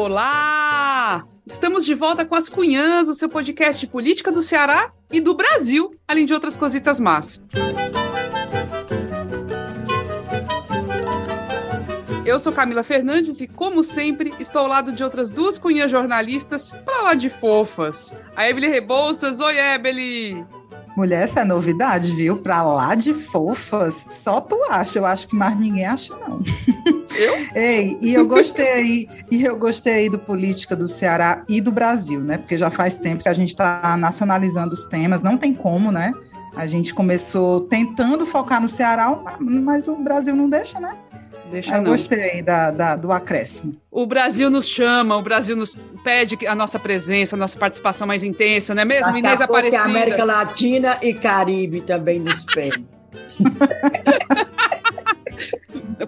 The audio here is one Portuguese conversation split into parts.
Olá! Estamos de volta com as Cunhãs, o seu podcast de política do Ceará e do Brasil, além de outras cositas más. Eu sou Camila Fernandes e, como sempre, estou ao lado de outras duas cunhas jornalistas para lá de fofas. A Ebeli Rebouças. Oi, Ebeli! Mulher, essa é novidade, viu? Pra lá de fofas, só tu acha. Eu acho que mais ninguém acha, não. Eu? Ei, e eu gostei, e eu gostei do política do Ceará e do Brasil, né? Porque já faz tempo que a gente está nacionalizando os temas, não tem como, né? A gente começou tentando focar no Ceará, mas o Brasil não deixa, né? Deixa eu não. gostei da, da, do acréscimo. O Brasil nos chama, o Brasil nos pede a nossa presença, a nossa participação mais intensa, não é mesmo? Daqui Inês a pouco é Aparecida. América Latina e Caribe também nos pedem.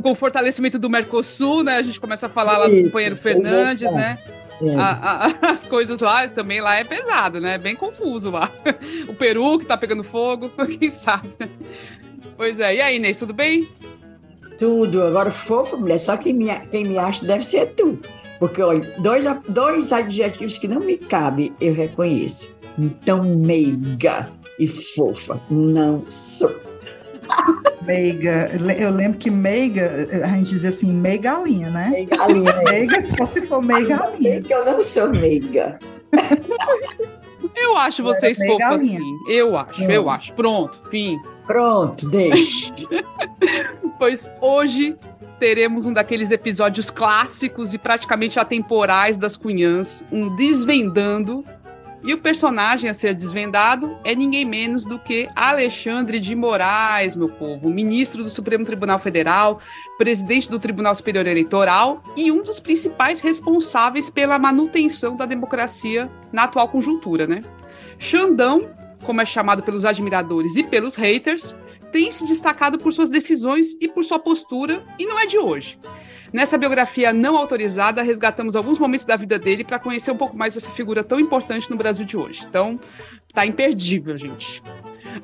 Com o fortalecimento do Mercosul, né? A gente começa a falar lá do companheiro Fernandes, exato. né? É. A- a- as coisas lá também lá é pesado, né? Bem confuso lá. O Peru que tá pegando fogo, quem sabe. né? Pois é. E aí, Inês, tudo bem? Tudo. Agora, fofo, mulher, só quem me, quem me acha deve ser tu. Porque, olha, dois, dois adjetivos que não me cabem, eu reconheço. Então, meiga e fofa. Não sou. Meiga, eu lembro que meiga, a gente dizia assim, meia galinha, né? Meigalinha. Meiga só se for meia galinha. que eu não sou meiga. Eu acho vocês fofos galinha. assim. Eu acho, eu acho. Pronto, fim. Pronto, deixa. Pois hoje teremos um daqueles episódios clássicos e praticamente atemporais das Cunhãs, um Desvendando. E o personagem a ser desvendado é ninguém menos do que Alexandre de Moraes, meu povo, ministro do Supremo Tribunal Federal, presidente do Tribunal Superior Eleitoral e um dos principais responsáveis pela manutenção da democracia na atual conjuntura, né? Xandão, como é chamado pelos admiradores e pelos haters, tem se destacado por suas decisões e por sua postura, e não é de hoje. Nessa biografia não autorizada, resgatamos alguns momentos da vida dele para conhecer um pouco mais dessa figura tão importante no Brasil de hoje. Então, tá imperdível, gente.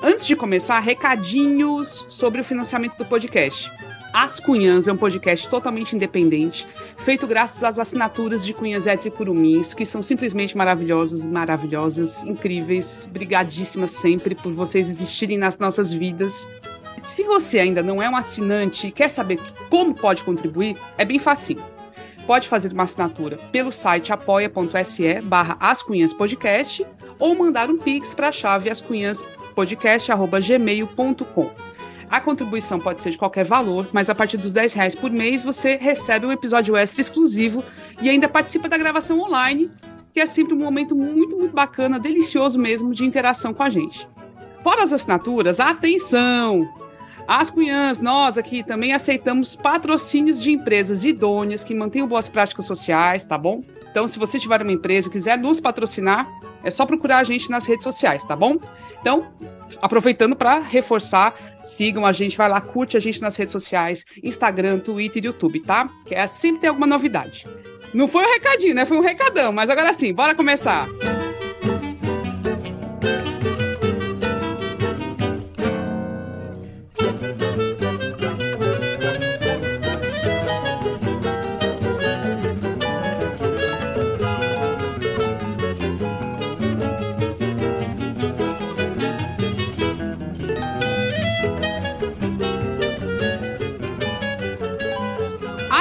Antes de começar, recadinhos sobre o financiamento do podcast. As Cunhãs é um podcast totalmente independente, feito graças às assinaturas de Cunhazetes e Curumins, que são simplesmente maravilhosas, maravilhosas, incríveis. Brigadíssimas sempre por vocês existirem nas nossas vidas. Se você ainda não é um assinante e quer saber como pode contribuir, é bem facinho. Pode fazer uma assinatura pelo site apoia.se barra ascunhaspodcast ou mandar um pix para a chave ascunhaspodcast.gmail.com. A contribuição pode ser de qualquer valor, mas a partir dos 10 reais por mês você recebe um episódio extra exclusivo e ainda participa da gravação online, que é sempre um momento muito, muito bacana, delicioso mesmo de interação com a gente. Fora as assinaturas, atenção! As Cunhãs, nós aqui também aceitamos patrocínios de empresas idôneas que mantenham boas práticas sociais, tá bom? Então, se você tiver uma empresa e quiser nos patrocinar, é só procurar a gente nas redes sociais, tá bom? Então, aproveitando para reforçar, sigam a gente, vai lá, curte a gente nas redes sociais, Instagram, Twitter e YouTube, tá? Que é sempre tem alguma novidade. Não foi um recadinho, né? Foi um recadão, mas agora sim, bora começar.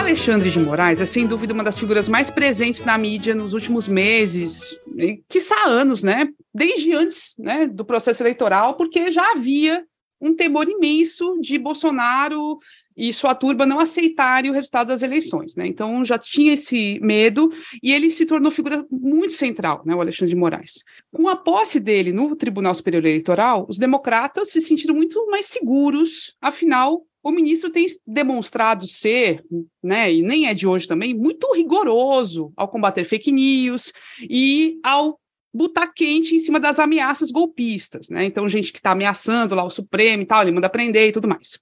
Alexandre de Moraes é sem dúvida uma das figuras mais presentes na mídia nos últimos meses, e quiçá anos, né? Desde antes né, do processo eleitoral, porque já havia um temor imenso de Bolsonaro e sua turba não aceitarem o resultado das eleições, né? Então já tinha esse medo e ele se tornou figura muito central, né, o Alexandre de Moraes. Com a posse dele no Tribunal Superior Eleitoral, os democratas se sentiram muito mais seguros, afinal o ministro tem demonstrado ser, né, e nem é de hoje também, muito rigoroso ao combater fake news e ao botar quente em cima das ameaças golpistas, né? Então, gente que está ameaçando lá o Supremo e tal, ele manda prender e tudo mais.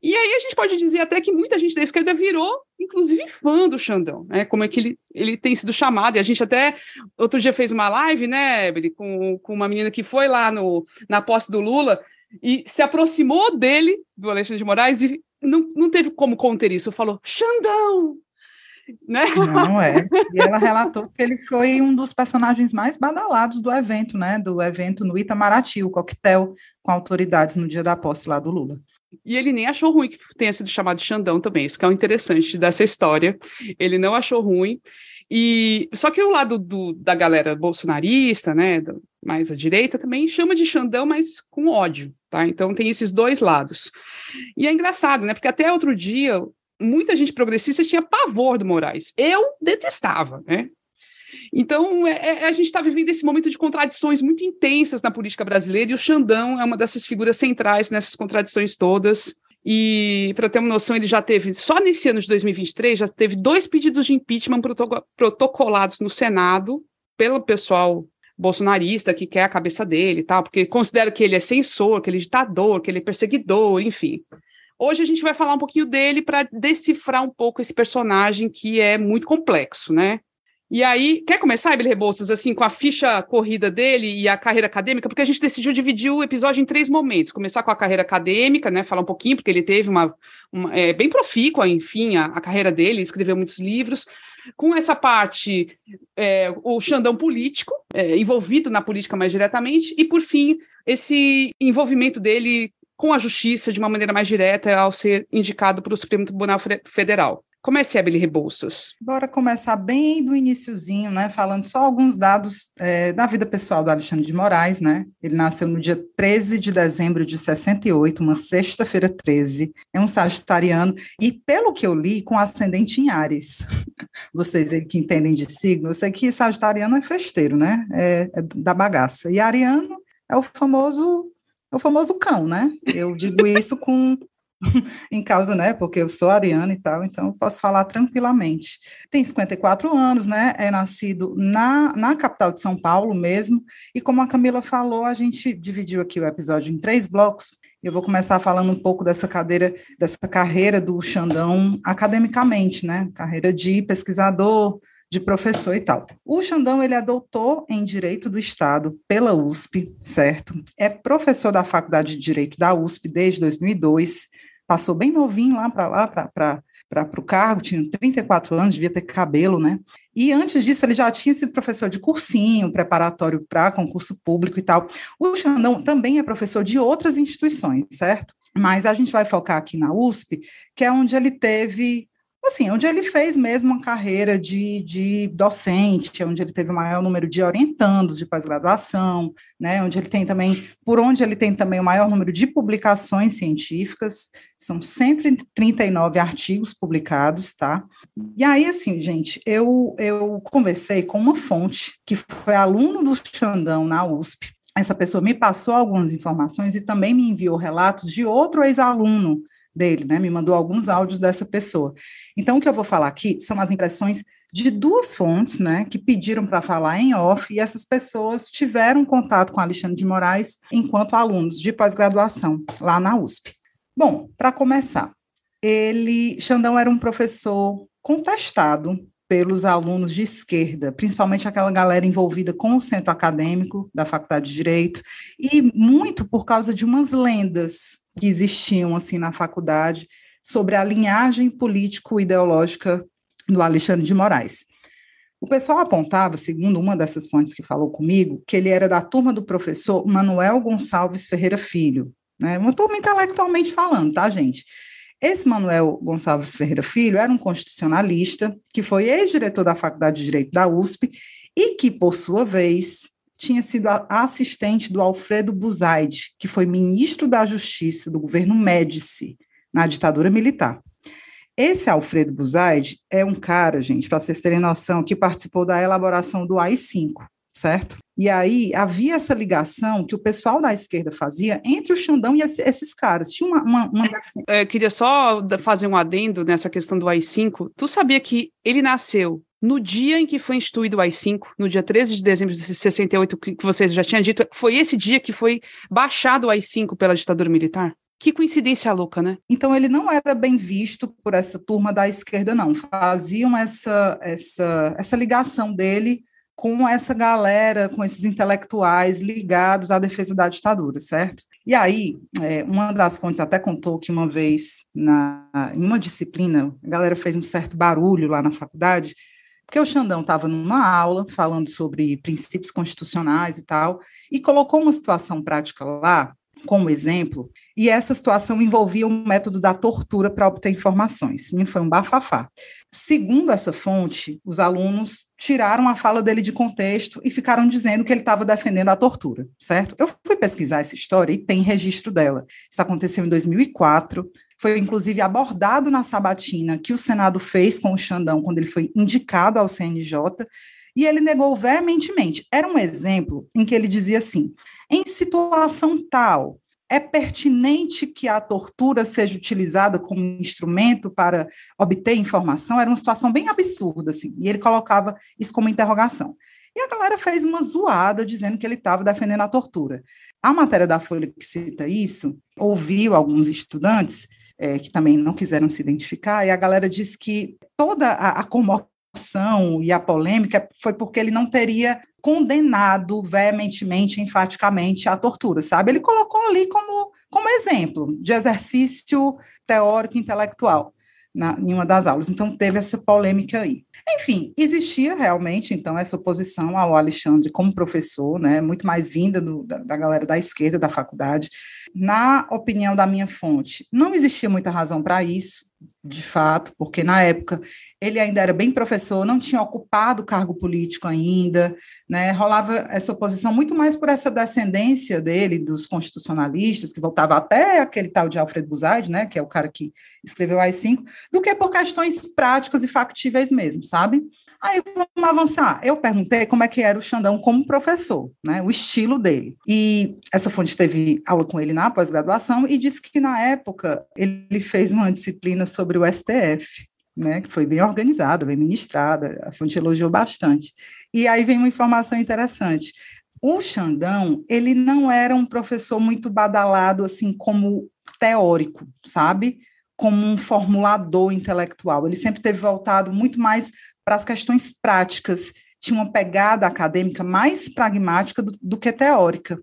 E aí a gente pode dizer até que muita gente da esquerda virou, inclusive, fã do Xandão, né? Como é que ele, ele tem sido chamado. E a gente até outro dia fez uma live, né, com, com uma menina que foi lá no, na posse do Lula e se aproximou dele, do Alexandre de Moraes, e não, não teve como conter isso. Falou, Xandão! Né? Não é. E ela relatou que ele foi um dos personagens mais badalados do evento, né? Do evento no Itamaraty, o coquetel com autoridades no dia da posse lá do Lula. E ele nem achou ruim que tenha sido chamado Xandão também, isso que é o interessante dessa história. Ele não achou ruim. E só que o lado do, da galera bolsonarista, né, mais à direita, também chama de Xandão, mas com ódio, tá? Então tem esses dois lados. E é engraçado, né? Porque até outro dia muita gente progressista tinha pavor do Moraes. Eu detestava, né? Então, é, é a gente está vivendo esse momento de contradições muito intensas na política brasileira, e o Xandão é uma dessas figuras centrais nessas contradições todas. E, para ter uma noção, ele já teve, só nesse ano de 2023, já teve dois pedidos de impeachment protocolados no Senado pelo pessoal bolsonarista que quer a cabeça dele e tal, porque considera que ele é censor, que ele é ditador, que ele é perseguidor, enfim. Hoje a gente vai falar um pouquinho dele para decifrar um pouco esse personagem que é muito complexo, né? E aí, quer começar, Emily Rebouças, assim, com a ficha corrida dele e a carreira acadêmica? Porque a gente decidiu dividir o episódio em três momentos. Começar com a carreira acadêmica, né? Falar um pouquinho, porque ele teve uma. uma é, bem profícua, enfim, a, a, carreira dele, escreveu muitos livros. Com essa parte, é, o Xandão político, é, envolvido na política mais diretamente. E, por fim, esse envolvimento dele com a justiça de uma maneira mais direta ao ser indicado para o Supremo Tribunal Federal. Comece, Abel Rebouças. Bora começar bem do iníciozinho, né, falando só alguns dados é, da vida pessoal do Alexandre de Moraes, né, ele nasceu no dia 13 de dezembro de 68, uma sexta-feira 13, é um sagitariano, e pelo que eu li, com ascendente em Ares. Vocês aí que entendem de signo, eu sei que sagitariano é festeiro, né, é, é da bagaça, e ariano é o famoso o famoso cão, né? Eu digo isso com em causa, né? Porque eu sou ariana e tal, então posso falar tranquilamente. Tem 54 anos, né? É nascido na, na capital de São Paulo mesmo. E como a Camila falou, a gente dividiu aqui o episódio em três blocos. Eu vou começar falando um pouco dessa cadeira, dessa carreira do Xandão academicamente, né? Carreira de pesquisador, de professor e tal. O Xandão, ele é doutor em Direito do Estado pela USP, certo? É professor da Faculdade de Direito da USP desde 2002, passou bem novinho lá para lá, para o cargo, tinha 34 anos, devia ter cabelo, né? E antes disso, ele já tinha sido professor de cursinho, preparatório para concurso público e tal. O Xandão também é professor de outras instituições, certo? Mas a gente vai focar aqui na USP, que é onde ele teve assim, onde ele fez mesmo uma carreira de, de docente, onde ele teve o maior número de orientandos de pós-graduação, né, onde ele tem também, por onde ele tem também o maior número de publicações científicas, são 139 artigos publicados, tá? E aí, assim, gente, eu, eu conversei com uma fonte que foi aluno do Xandão na USP, essa pessoa me passou algumas informações e também me enviou relatos de outro ex-aluno dele, né? Me mandou alguns áudios dessa pessoa. Então, o que eu vou falar aqui são as impressões de duas fontes, né, que pediram para falar em off, e essas pessoas tiveram contato com Alexandre de Moraes enquanto alunos de pós-graduação lá na USP. Bom, para começar, ele, Xandão era um professor contestado pelos alunos de esquerda, principalmente aquela galera envolvida com o centro acadêmico da Faculdade de Direito, e muito por causa de umas lendas que existiam assim na faculdade sobre a linhagem político-ideológica do Alexandre de Moraes. O pessoal apontava, segundo uma dessas fontes que falou comigo, que ele era da turma do professor Manuel Gonçalves Ferreira Filho, né? Uma turma intelectualmente falando, tá, gente? Esse Manuel Gonçalves Ferreira Filho era um constitucionalista que foi ex-diretor da Faculdade de Direito da USP e que, por sua vez, tinha sido assistente do Alfredo Buzaide, que foi ministro da Justiça do governo Médici, na ditadura militar. Esse Alfredo Buzaide é um cara, gente, para vocês terem noção, que participou da elaboração do AI-5, certo? E aí havia essa ligação que o pessoal da esquerda fazia entre o Xandão e esses caras. Tinha uma. uma, uma... É, queria só fazer um adendo nessa questão do AI-5. Tu sabia que ele nasceu no dia em que foi instituído o AI-5, no dia 13 de dezembro de 68, que você já tinha dito, foi esse dia que foi baixado o AI-5 pela ditadura militar? Que coincidência louca, né? Então ele não era bem visto por essa turma da esquerda, não. Faziam essa, essa, essa ligação dele com essa galera, com esses intelectuais ligados à defesa da ditadura, certo? E aí, é, uma das fontes até contou que uma vez, na, em uma disciplina, a galera fez um certo barulho lá na faculdade, porque o Xandão estava numa aula falando sobre princípios constitucionais e tal, e colocou uma situação prática lá, como exemplo, e essa situação envolvia o método da tortura para obter informações. Foi um bafafá. Segundo essa fonte, os alunos tiraram a fala dele de contexto e ficaram dizendo que ele estava defendendo a tortura, certo? Eu fui pesquisar essa história e tem registro dela. Isso aconteceu em 2004. Foi inclusive abordado na sabatina que o Senado fez com o Xandão quando ele foi indicado ao CNJ, e ele negou veementemente. Era um exemplo em que ele dizia assim: em situação tal, é pertinente que a tortura seja utilizada como instrumento para obter informação? Era uma situação bem absurda, assim, e ele colocava isso como interrogação. E a galera fez uma zoada dizendo que ele estava defendendo a tortura. A matéria da Folha que cita isso ouviu alguns estudantes é, que também não quiseram se identificar, e a galera disse que toda a, a comoção e a polêmica foi porque ele não teria condenado veementemente, enfaticamente a tortura, sabe? Ele colocou ali como, como exemplo de exercício teórico intelectual na, em uma das aulas. Então, teve essa polêmica aí. Enfim, existia realmente, então, essa oposição ao Alexandre como professor, né, muito mais vinda do, da, da galera da esquerda da faculdade. Na opinião da minha fonte, não existia muita razão para isso, de fato, porque na época ele ainda era bem professor, não tinha ocupado cargo político ainda, né? Rolava essa oposição muito mais por essa descendência dele dos constitucionalistas, que voltava até aquele tal de Alfred Buzaide, né, que é o cara que escreveu as cinco, do que por questões práticas e factíveis mesmo, sabe? Aí vamos avançar. Eu perguntei como é que era o Xandão como professor, né, o estilo dele. E essa fonte teve aula com ele na pós-graduação e disse que na época ele fez uma disciplina sobre o STF, né, que foi bem organizada, bem ministrada, a fonte elogiou bastante. E aí vem uma informação interessante. O Xandão, ele não era um professor muito badalado, assim, como teórico, sabe? Como um formulador intelectual. Ele sempre teve voltado muito mais para as questões práticas, tinha uma pegada acadêmica mais pragmática do, do que teórica.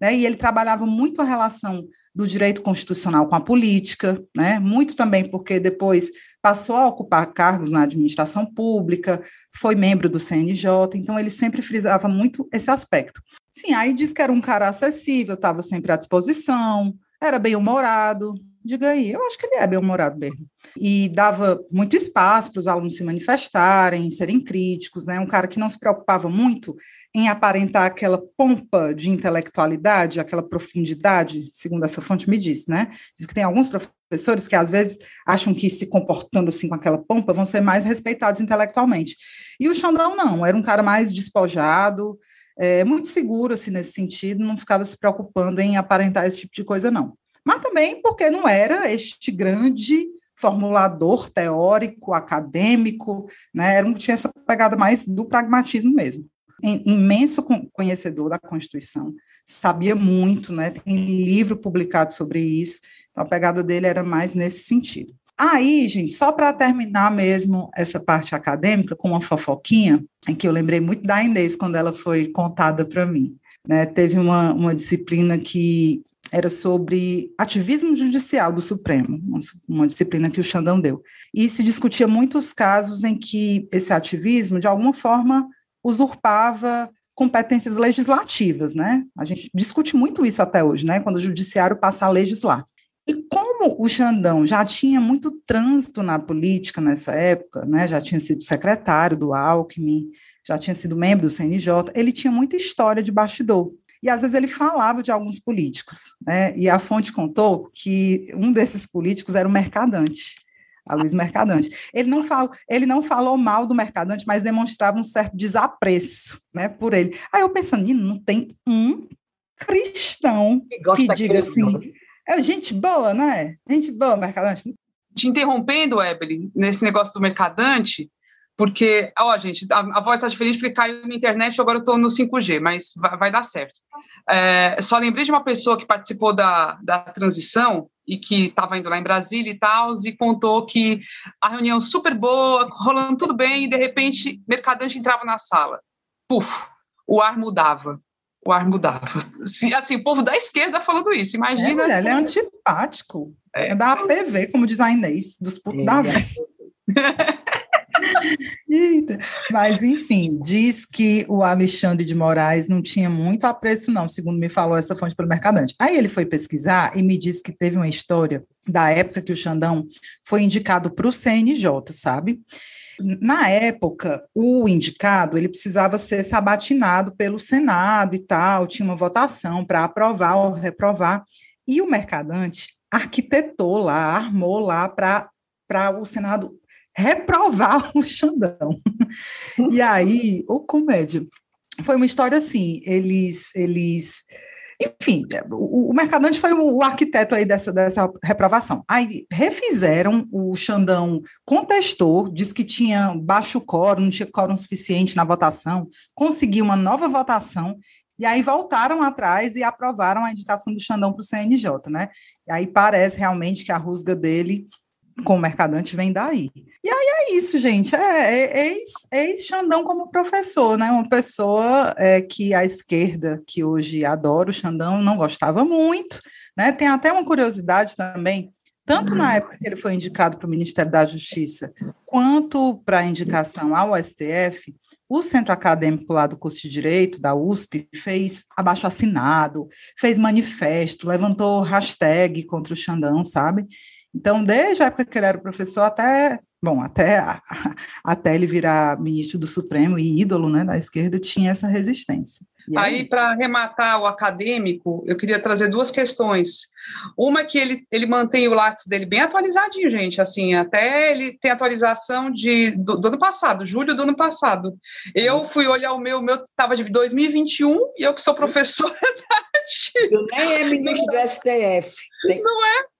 Né? E ele trabalhava muito a relação do direito constitucional com a política, né? muito também porque depois passou a ocupar cargos na administração pública, foi membro do CNJ, então ele sempre frisava muito esse aspecto. Sim, aí diz que era um cara acessível, estava sempre à disposição, era bem humorado, diga aí, eu acho que ele é bem-humorado mesmo. E dava muito espaço para os alunos se manifestarem, serem críticos, né? Um cara que não se preocupava muito em aparentar aquela pompa de intelectualidade, aquela profundidade, segundo essa fonte me disse, né? Diz que tem alguns professores que às vezes acham que se comportando assim com aquela pompa vão ser mais respeitados intelectualmente. E o Xandão não, era um cara mais despojado, é, muito seguro assim nesse sentido, não ficava se preocupando em aparentar esse tipo de coisa não mas também porque não era este grande formulador teórico, acadêmico, né? Era, tinha essa pegada mais do pragmatismo mesmo. Imenso conhecedor da Constituição, sabia muito, né? Tem livro publicado sobre isso, então a pegada dele era mais nesse sentido. Aí, gente, só para terminar mesmo essa parte acadêmica, com uma fofoquinha, em que eu lembrei muito da Inês quando ela foi contada para mim. Né, teve uma, uma disciplina que era sobre ativismo judicial do Supremo, uma disciplina que o Xandão deu. E se discutia muitos casos em que esse ativismo, de alguma forma, usurpava competências legislativas, né? A gente discute muito isso até hoje, né? Quando o judiciário passa a legislar. E como o Xandão já tinha muito trânsito na política nessa época, né? Já tinha sido secretário do Alckmin, já tinha sido membro do CNJ, ele tinha muita história de bastidor e às vezes ele falava de alguns políticos, né? E a fonte contou que um desses políticos era o Mercadante, a Luiz Mercadante. Ele não, falou, ele não falou mal do Mercadante, mas demonstrava um certo desapreço, né, por ele. Aí eu pensando, não tem um cristão que, que diga assim, é gente boa, né? Gente boa, Mercadante. Te interrompendo, Evelyn, nesse negócio do Mercadante, porque, ó, gente, a, a voz está diferente porque caiu na internet e agora eu estou no 5G, mas vai, vai dar certo. É, só lembrei de uma pessoa que participou da, da transição e que estava indo lá em Brasília e tal, e contou que a reunião super boa, rolando tudo bem, e de repente, Mercadante entrava na sala. Puf, o ar mudava. o ar mudava. Assim, o povo da esquerda falando isso, imagina. É, Ele é antipático. É, é da APV, como diz a Inês, dos putos da vida. Eita. Mas, enfim, diz que o Alexandre de Moraes não tinha muito apreço, não, segundo me falou essa fonte pelo Mercadante. Aí ele foi pesquisar e me disse que teve uma história da época que o Xandão foi indicado para o CNJ, sabe? Na época, o indicado ele precisava ser sabatinado pelo Senado e tal, tinha uma votação para aprovar ou reprovar, e o mercadante arquitetou lá, armou lá para o Senado reprovar o Xandão. e aí, o comédia. Foi uma história assim, eles, eles enfim, o, Mercadante foi o, o, arquiteto aí dessa, dessa reprovação. Aí refizeram, o Xandão contestou, disse que tinha baixo quórum, não tinha quórum suficiente na votação, conseguiu uma nova votação, e aí voltaram atrás e aprovaram a indicação do Xandão para o CNJ, né? E aí parece realmente que a rusga dele com o mercadante vem daí. E aí é isso, gente. É, é, ex, ex Xandão como professor, né? Uma pessoa é, que a esquerda, que hoje adora o Xandão, não gostava muito. Né? Tem até uma curiosidade também, tanto na época que ele foi indicado para o Ministério da Justiça, quanto para a indicação ao STF, o centro acadêmico lá do curso de Direito, da USP, fez abaixo assinado, fez manifesto, levantou hashtag contra o Xandão, sabe? Então, desde a época que ele era professor até, bom, até, até ele virar ministro do Supremo e ídolo né, da esquerda, tinha essa resistência. Aí, aí para arrematar o acadêmico, eu queria trazer duas questões. Uma é que ele, ele mantém o Lattes dele bem atualizadinho, gente. Assim, até ele tem atualização de, do, do ano passado, julho do ano passado. Eu fui olhar o meu, o meu estava de 2021 e eu que sou professora Eu nem é ministro do STF. Não é?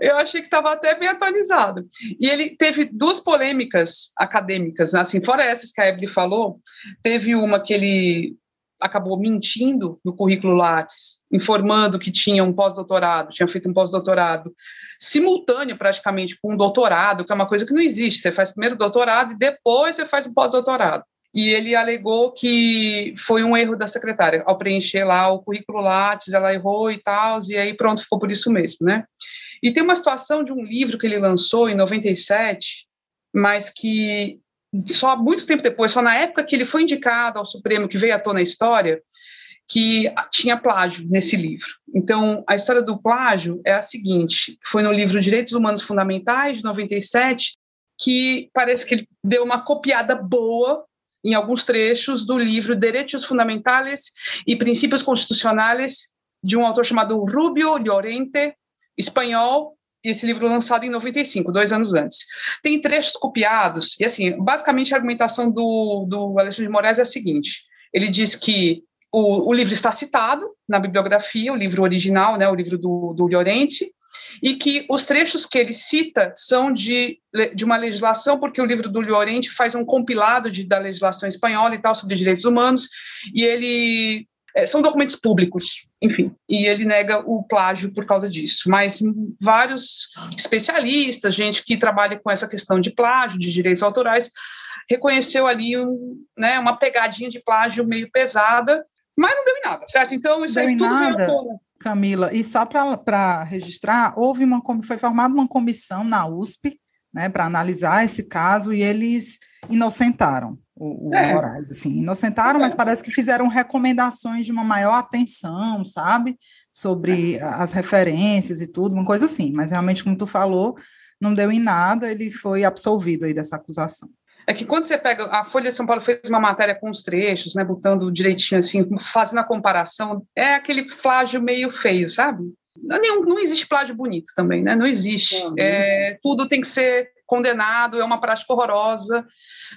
Eu achei que estava até bem atualizado. E ele teve duas polêmicas acadêmicas, né? assim, fora essas que a Evelyn falou, teve uma que ele acabou mentindo no currículo Lattes, informando que tinha um pós-doutorado, tinha feito um pós-doutorado simultâneo praticamente com um doutorado, que é uma coisa que não existe. Você faz primeiro doutorado e depois você faz um pós-doutorado. E ele alegou que foi um erro da secretária ao preencher lá o currículo Lattes, ela errou e tal, e aí pronto, ficou por isso mesmo, né? E tem uma situação de um livro que ele lançou em 97, mas que só muito tempo depois, só na época que ele foi indicado ao Supremo, que veio à tona a história, que tinha plágio nesse livro. Então, a história do plágio é a seguinte: foi no livro Direitos Humanos Fundamentais, de 97, que parece que ele deu uma copiada boa em alguns trechos do livro Direitos Fundamentais e Princípios Constitucionais, de um autor chamado Rubio Llorente, espanhol, esse livro lançado em 95, dois anos antes. Tem trechos copiados, e assim, basicamente a argumentação do, do Alexandre de Moraes é a seguinte: ele diz que o, o livro está citado na bibliografia, o livro original, né, o livro do, do Llorente, e que os trechos que ele cita são de, de uma legislação, porque o livro do Llorente faz um compilado de, da legislação espanhola e tal sobre direitos humanos, e ele é, são documentos públicos, enfim, e ele nega o plágio por causa disso. Mas vários especialistas, gente que trabalha com essa questão de plágio, de direitos autorais, reconheceu ali um, né, uma pegadinha de plágio meio pesada, mas não deu em nada, certo? Então, isso deu aí tudo nada. veio Camila, e só para registrar, houve uma foi formada uma comissão na USP, né, para analisar esse caso e eles inocentaram o, o é. Moraes, assim, inocentaram, é. mas parece que fizeram recomendações de uma maior atenção, sabe, sobre é. as referências e tudo, uma coisa assim, mas realmente, como tu falou, não deu em nada, ele foi absolvido aí dessa acusação. É que quando você pega, a Folha de São Paulo fez uma matéria com os trechos, né, botando direitinho assim, fazendo a comparação, é aquele flágio meio feio, sabe? Não, não existe plágio bonito também, né? Não existe. É, tudo tem que ser condenado, é uma prática horrorosa,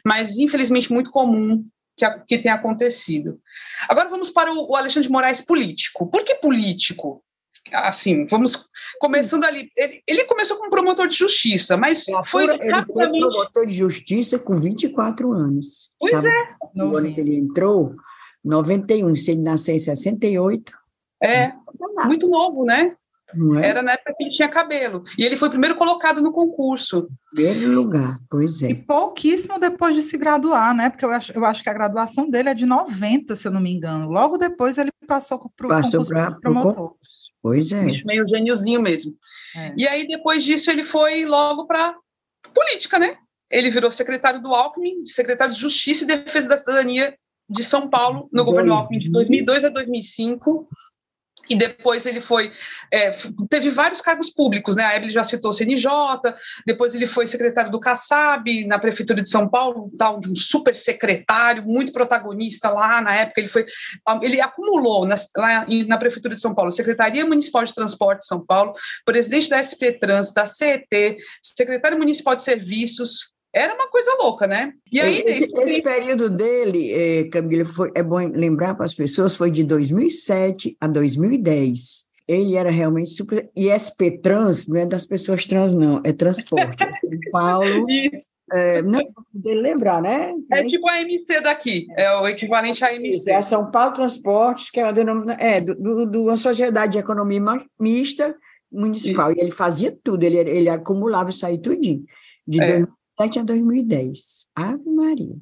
mas infelizmente muito comum que, que tem acontecido. Agora vamos para o, o Alexandre de Moraes político. Por que político? assim, vamos começando ali. Ele, ele, começou como promotor de justiça, mas foi ele rapidamente... foi promotor de justiça com 24 anos. Pois sabe? é. No ano que ele entrou, 91, se ele nasceu em 68. É, muito novo, né? É? Era na época que ele tinha cabelo. E ele foi o primeiro colocado no concurso. Primeiro lugar, pois é. E pouquíssimo depois de se graduar, né? Porque eu acho, eu acho que a graduação dele é de 90, se eu não me engano. Logo depois ele passou para o concurso pra, promotor. Pois é. Bicho meio gêniozinho mesmo. É. E aí, depois disso, ele foi logo para política, né? Ele virou secretário do Alckmin, secretário de Justiça e Defesa da Cidadania de São Paulo, no governo Alckmin de 2002 a 2005 e depois ele foi, é, teve vários cargos públicos, né? A Evelyn já citou o CNJ, depois ele foi secretário do Kassab, na Prefeitura de São Paulo, tal de um super secretário, muito protagonista lá na época, ele foi, ele acumulou na, lá na Prefeitura de São Paulo, Secretaria Municipal de Transporte de São Paulo, presidente da SP Trans, da CET, secretário municipal de serviços, era uma coisa louca, né? E aí, esse, esse período dele, eh, Camila, foi, é bom lembrar para as pessoas, foi de 2007 a 2010. Ele era realmente super. E SP Trans não é das pessoas trans, não, é transporte. São Paulo. É, não poder lembrar, né? É tipo a MC daqui, é o equivalente à MC. É São Paulo Transportes, que é uma, denomina... é, do, do, do, uma sociedade de economia mista municipal. Isso. E ele fazia tudo, ele, ele acumulava isso aí tudinho. De é. 2007 a 2010. Ave Maria.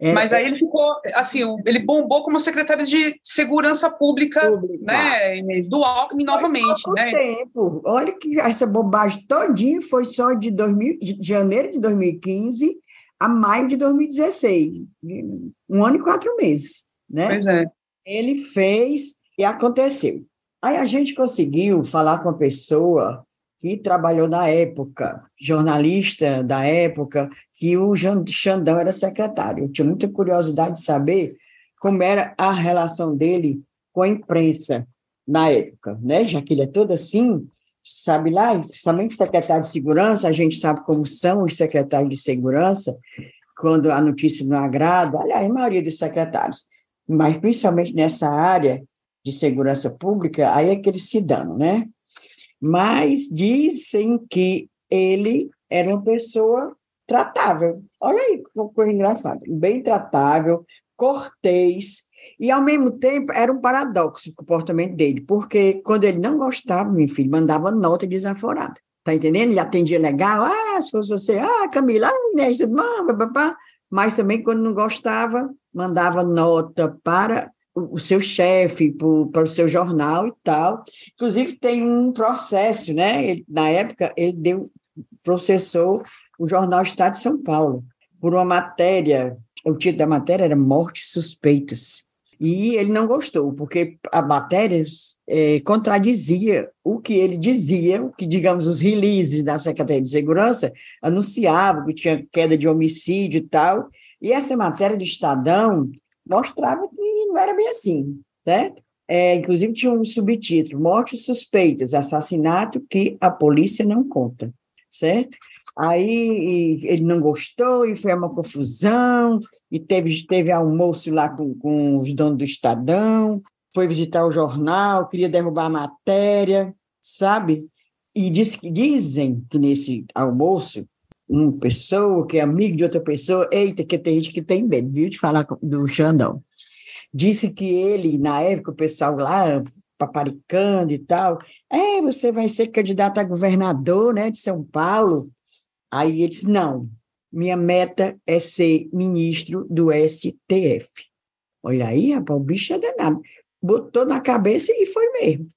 É, Mas aí ele ficou, assim, ele bombou como secretário de Segurança Pública, Pública. né, Inês, do Alckmin novamente, né? tempo. Olha que essa bobagem todinha foi só de, 2000, de janeiro de 2015 a maio de 2016. Um ano e quatro meses, né? Pois é. Ele fez e aconteceu. Aí a gente conseguiu falar com a pessoa que trabalhou na época, jornalista da época, que o Xandão era secretário. Eu tinha muita curiosidade de saber como era a relação dele com a imprensa na época, né? Já que ele é todo assim, sabe lá, somente secretário de segurança, a gente sabe como são os secretários de segurança, quando a notícia não agrada, aliás, a maioria dos secretários, mas principalmente nessa área de segurança pública, aí é que eles se dão, né? Mas dizem que ele era uma pessoa tratável. Olha aí que coisa engraçada. Bem tratável, cortês, e ao mesmo tempo era um paradoxo o comportamento dele, porque quando ele não gostava, meu filho, mandava nota desaforada. Tá entendendo? Ele atendia legal, ah, se fosse você, ah, Camila, ah, Inês, mas também quando não gostava, mandava nota para o seu chefe, para o seu jornal e tal. Inclusive, tem um processo, né? Ele, na época, ele deu, processou o jornal Estado de São Paulo por uma matéria, o título da matéria era Mortes Suspeitas. E ele não gostou, porque a matéria é, contradizia o que ele dizia, o que, digamos, os releases da Secretaria de Segurança anunciavam que tinha queda de homicídio e tal. E essa matéria do Estadão mostrava que não era bem assim, certo? É, inclusive tinha um subtítulo, Mortes Suspeitas, assassinato que a polícia não conta, certo? Aí ele não gostou e foi uma confusão, e teve, teve almoço lá com, com os donos do Estadão, foi visitar o jornal, queria derrubar a matéria, sabe? E diz, dizem que nesse almoço uma pessoa que é amigo de outra pessoa, eita, que tem gente que tem medo, viu, de falar do Xandão. Disse que ele, na época, o pessoal lá, paparicando e tal, é, você vai ser candidato a governador, né, de São Paulo. Aí ele disse, não, minha meta é ser ministro do STF. Olha aí, rapaz, o bicho é danado. Botou na cabeça e foi mesmo.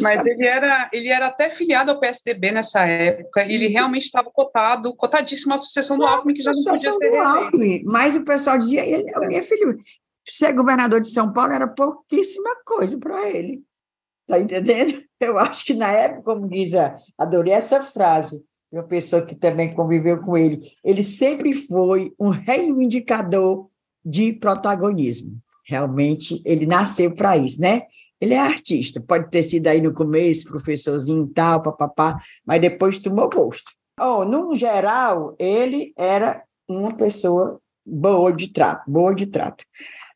Mas ele era, ele era até filiado ao PSDB nessa época, ele realmente estava cotado, cotadíssimo à sucessão do Alckmin, que já não podia ser Alckmin, Mas o pessoal dizia, ele, minha filha, ser governador de São Paulo era pouquíssima coisa para ele. Está entendendo? Eu acho que na época, como diz, a, adorei essa frase, uma pessoa que também conviveu com ele, ele sempre foi um reivindicador de protagonismo. Realmente, ele nasceu para isso, né? Ele é artista, pode ter sido aí no começo, professorzinho tal, papapá, mas depois tomou gosto. Oh, no geral, ele era uma pessoa boa de trato, boa de trato.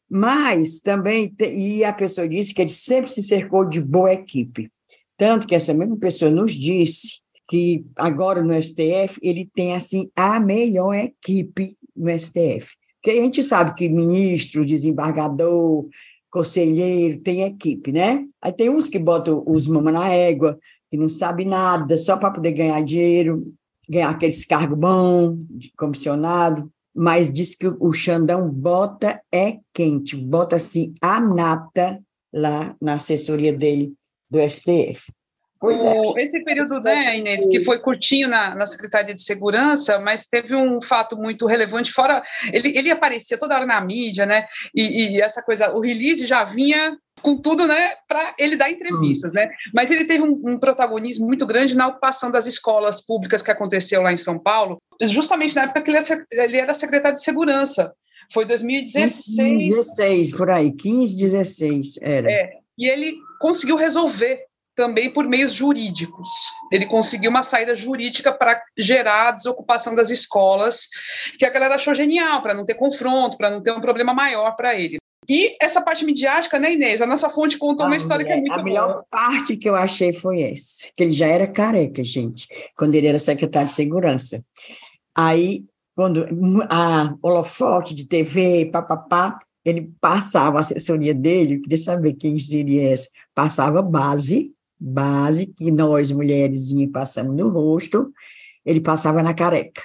Mas também, e a pessoa disse que ele sempre se cercou de boa equipe. Tanto que essa mesma pessoa nos disse que agora no STF ele tem assim a melhor equipe no STF. Porque a gente sabe que ministro, desembargador, conselheiro, tem equipe, né? Aí tem uns que botam os mamas na égua, que não sabe nada, só para poder ganhar dinheiro, ganhar aqueles cargos bons de comissionado, mas diz que o Xandão bota é quente, bota assim a nata lá na assessoria dele do STF. Pois é. Esse período, né, Inês, que foi curtinho na, na Secretaria de Segurança, mas teve um fato muito relevante, fora, ele, ele aparecia toda hora na mídia, né, e, e essa coisa, o release já vinha com tudo, né, para ele dar entrevistas, né, mas ele teve um, um, protagonismo muito grande na ocupação das escolas públicas que aconteceu lá em São Paulo, justamente na época que ele era, ele era secretário de Segurança, foi 2016. 16, por aí, 15, 16, era. É, e ele conseguiu resolver também por meios jurídicos. Ele conseguiu uma saída jurídica para gerar a desocupação das escolas, que a galera achou genial, para não ter confronto, para não ter um problema maior para ele. E essa parte midiática, né, Inês? A nossa fonte contou uma história mulher, que é muito A boa. melhor parte que eu achei foi essa, que ele já era careca, gente, quando ele era secretário de segurança. Aí, quando a holofote de TV, papapá, ele passava a assessoria dele, eu queria saber quem seria essa, passava base, base que nós, mulheres, passamos no rosto, ele passava na careca.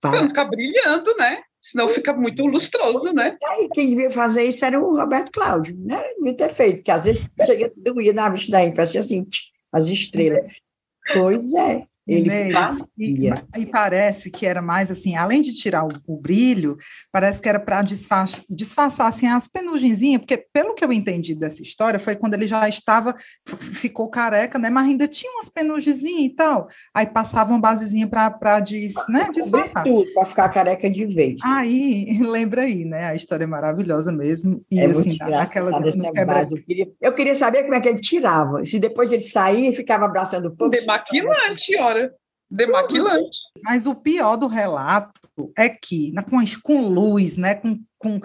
Para não ficar brilhando, né? Senão fica muito lustroso, né? Aí quem devia fazer isso era o Roberto Cláudio, né? Devia ter feito, porque às vezes chega doía na vista daí, parecia assim, as estrelas. Pois é. Ele Inês, e, e, parece que era mais assim, além de tirar o, o brilho, parece que era para disfarçar, disfarçar assim, as penugenzinhas, porque pelo que eu entendi dessa história, foi quando ele já estava, ficou careca, né? Mas ainda tinha umas penugenzinhas e tal. Aí passava uma basezinha para dis, né, disfarçar. Para ficar careca de vez. Aí, lembra aí, né? A história é maravilhosa mesmo. E é assim, aquela quebra... eu, queria, eu queria saber como é que ele tirava. Se depois ele saía e ficava abraçando o povo. Demaquilante, senhora. Demaquilante. Mas o pior do relato é que, com, com luz, né, com, com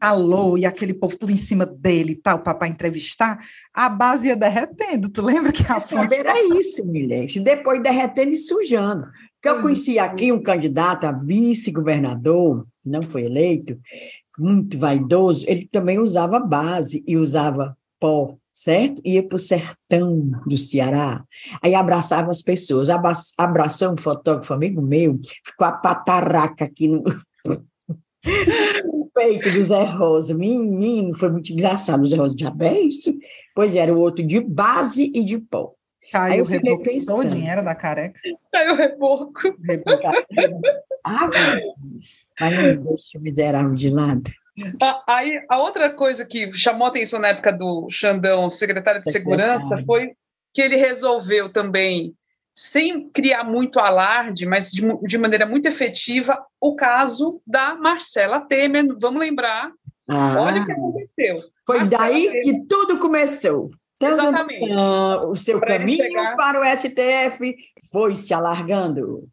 calor e aquele povo tudo em cima dele e tal, para entrevistar, a base ia derretendo. Tu lembra que a fonte... Era isso, mulher. Depois derretendo e sujando. Porque eu conheci é. aqui um candidato a vice-governador, não foi eleito, muito vaidoso, ele também usava base e usava pó certo? Ia para o sertão do Ceará, aí abraçava as pessoas, abraçou um fotógrafo amigo meu, ficou a pataraca aqui no, peito do Zé Rosa, menino, foi muito engraçado, o Zé Rosa de isso? Pois era o outro de base e de pó. Caiu aí eu o reboco pensando, todinho, era da careca? Caiu o reboco. ah, mas não deixa o miserável de lado. Aí, a outra coisa que chamou atenção na época do Xandão, secretário de Segurança, foi que ele resolveu também, sem criar muito alarde, mas de, de maneira muito efetiva, o caso da Marcela Temer. Vamos lembrar. Ah, olha o que aconteceu. Foi Marcela daí Temer. que tudo começou. Exatamente. o seu para caminho pegar... para o STF foi se alargando.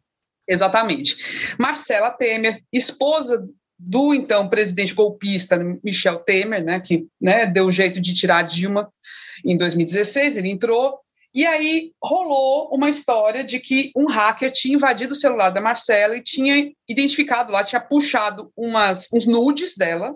Exatamente. Marcela Temer, esposa do então presidente golpista Michel Temer, né, que né, deu jeito de tirar Dilma em 2016, ele entrou, e aí rolou uma história de que um hacker tinha invadido o celular da Marcela e tinha identificado lá, tinha puxado umas, uns nudes dela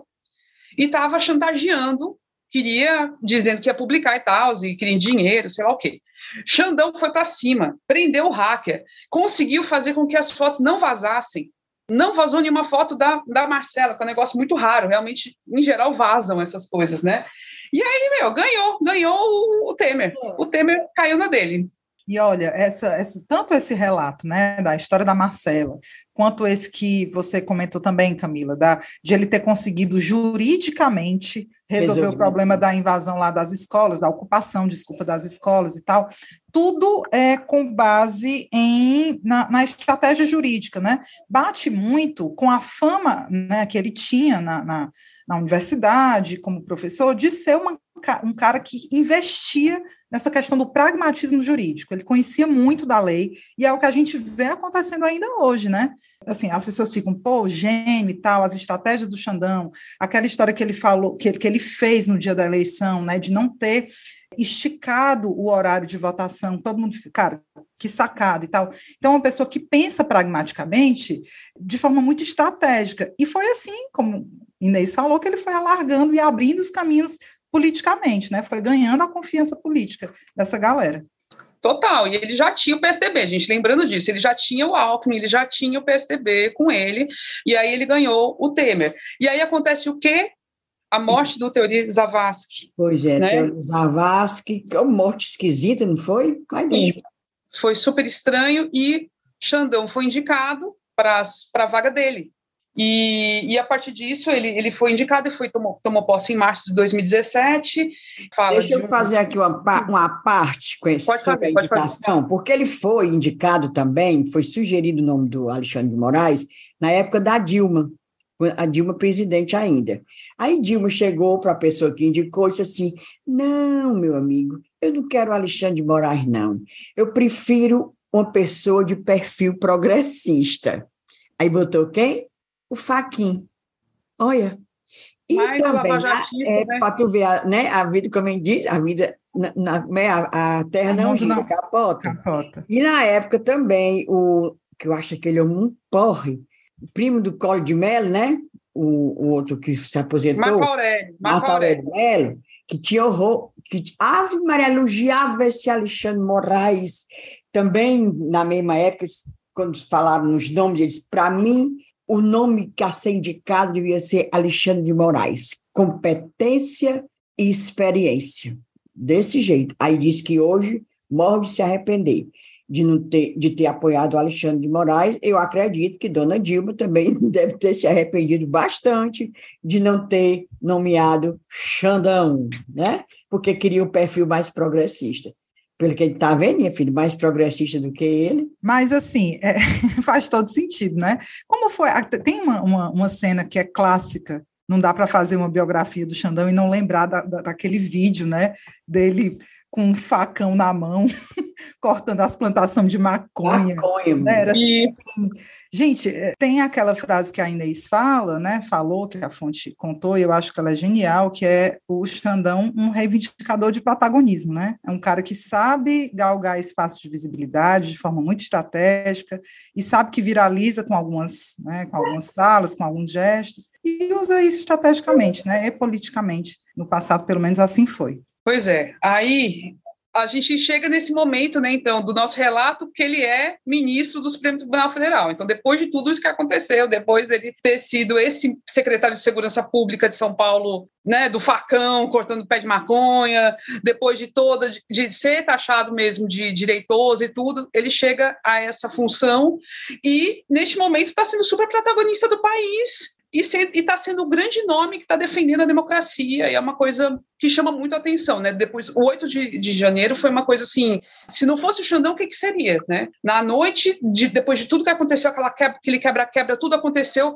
e estava chantageando, queria, dizendo que ia publicar e tal, e queria dinheiro, sei lá o quê. Xandão foi para cima, prendeu o hacker, conseguiu fazer com que as fotos não vazassem, não vazou nenhuma foto da, da Marcela, que é um negócio muito raro, realmente, em geral, vazam essas coisas, né? E aí, meu, ganhou, ganhou o, Temer. É. O Temer caiu na dele. E olha, essa, essa, tanto esse relato né, da história da Marcela, quanto esse que você comentou também, Camila, da, de ele ter conseguido juridicamente resolver Resolvi. o problema da invasão lá das escolas, da ocupação, desculpa, das escolas e tal, tudo é com base em, na, na estratégia jurídica, né? Bate muito com a fama né, que ele tinha na, na, na universidade, como professor, de ser uma um cara que investia nessa questão do pragmatismo jurídico. Ele conhecia muito da lei e é o que a gente vê acontecendo ainda hoje, né? Assim, as pessoas ficam, pô, gênio e tal, as estratégias do Xandão, aquela história que ele falou, que ele, que ele fez no dia da eleição, né, de não ter esticado o horário de votação, todo mundo, cara, que sacada e tal. Então, uma pessoa que pensa pragmaticamente de forma muito estratégica. E foi assim, como Inês falou, que ele foi alargando e abrindo os caminhos politicamente, né? Foi ganhando a confiança política dessa galera. Total, e ele já tinha o PSDB, gente, lembrando disso, ele já tinha o Alckmin, ele já tinha o PSDB com ele, e aí ele ganhou o Temer. E aí acontece o quê? A morte do Teori Zavascki. Pois é, né? Teori Zavascki, que é uma morte esquisita, não foi? Deixa. Foi super estranho e Xandão foi indicado para a vaga dele. E, e, a partir disso, ele, ele foi indicado e foi, tomou, tomou posse em março de 2017. Fala Deixa de... eu fazer aqui uma, uma parte com essa sobre a indicação, porque ele foi indicado também, foi sugerido o nome do Alexandre de Moraes, na época da Dilma, a Dilma presidente ainda. Aí Dilma chegou para a pessoa que indicou e disse assim: Não, meu amigo, eu não quero Alexandre de Moraes, não. Eu prefiro uma pessoa de perfil progressista. Aí botou quem? O Faquin. Olha. E Mais também, é, né? para tu ver, a, né, a vida, como ele diz, a vida, na, na né, a, a terra não gira, não. Capota. capota. E na época também, o que eu acho que ele é um porre, primo do Colo de Melo, né? O, o outro que se aposentou. Marco Aurélio. Marco Aurélio Melo, que tinha horror, que Ave Maria elogiava esse Alexandre Moraes, também na mesma época, quando falaram nos nomes, eles, para mim, o nome que a ser indicado devia ser Alexandre de Moraes, competência e experiência. Desse jeito. Aí diz que hoje morre de se arrepender de não ter, de ter apoiado o Alexandre de Moraes. Eu acredito que Dona Dilma também deve ter se arrependido bastante de não ter nomeado Xandão, né? Porque queria um perfil mais progressista pelo que ele está vendo, minha filha, mais progressista do que ele. Mas, assim, é, faz todo sentido, né? Como foi? Tem uma, uma, uma cena que é clássica, não dá para fazer uma biografia do Xandão e não lembrar da, da, daquele vídeo, né? Dele com um facão na mão, cortando as plantações de maconha. Maconha, né? Era assim, Gente, eh, tem aquela frase que a Inês fala, né? Falou, que a fonte contou, e eu acho que ela é genial, que é o Xandão um reivindicador de protagonismo, né? É um cara que sabe galgar espaços de visibilidade de forma muito estratégica e sabe que viraliza com algumas, né, com algumas falas, com alguns gestos, e usa isso estrategicamente, né? E politicamente. No passado, pelo menos, assim foi. Pois é. Aí a gente chega nesse momento, né, então, do nosso relato que ele é ministro do Supremo Tribunal Federal. Então, depois de tudo isso que aconteceu, depois dele ter sido esse secretário de Segurança Pública de São Paulo, né, do facão, cortando pé de maconha, depois de toda, de, de ser taxado mesmo de direitoso e tudo, ele chega a essa função e, neste momento, está sendo super protagonista do país e está sendo o grande nome que está defendendo a democracia, e é uma coisa que chama muito a atenção, né? Depois, o 8 de, de janeiro foi uma coisa assim, se não fosse o Xandão, o que, que seria, né? Na noite, de, depois de tudo que aconteceu, aquela quebra, aquele quebra-quebra, tudo aconteceu,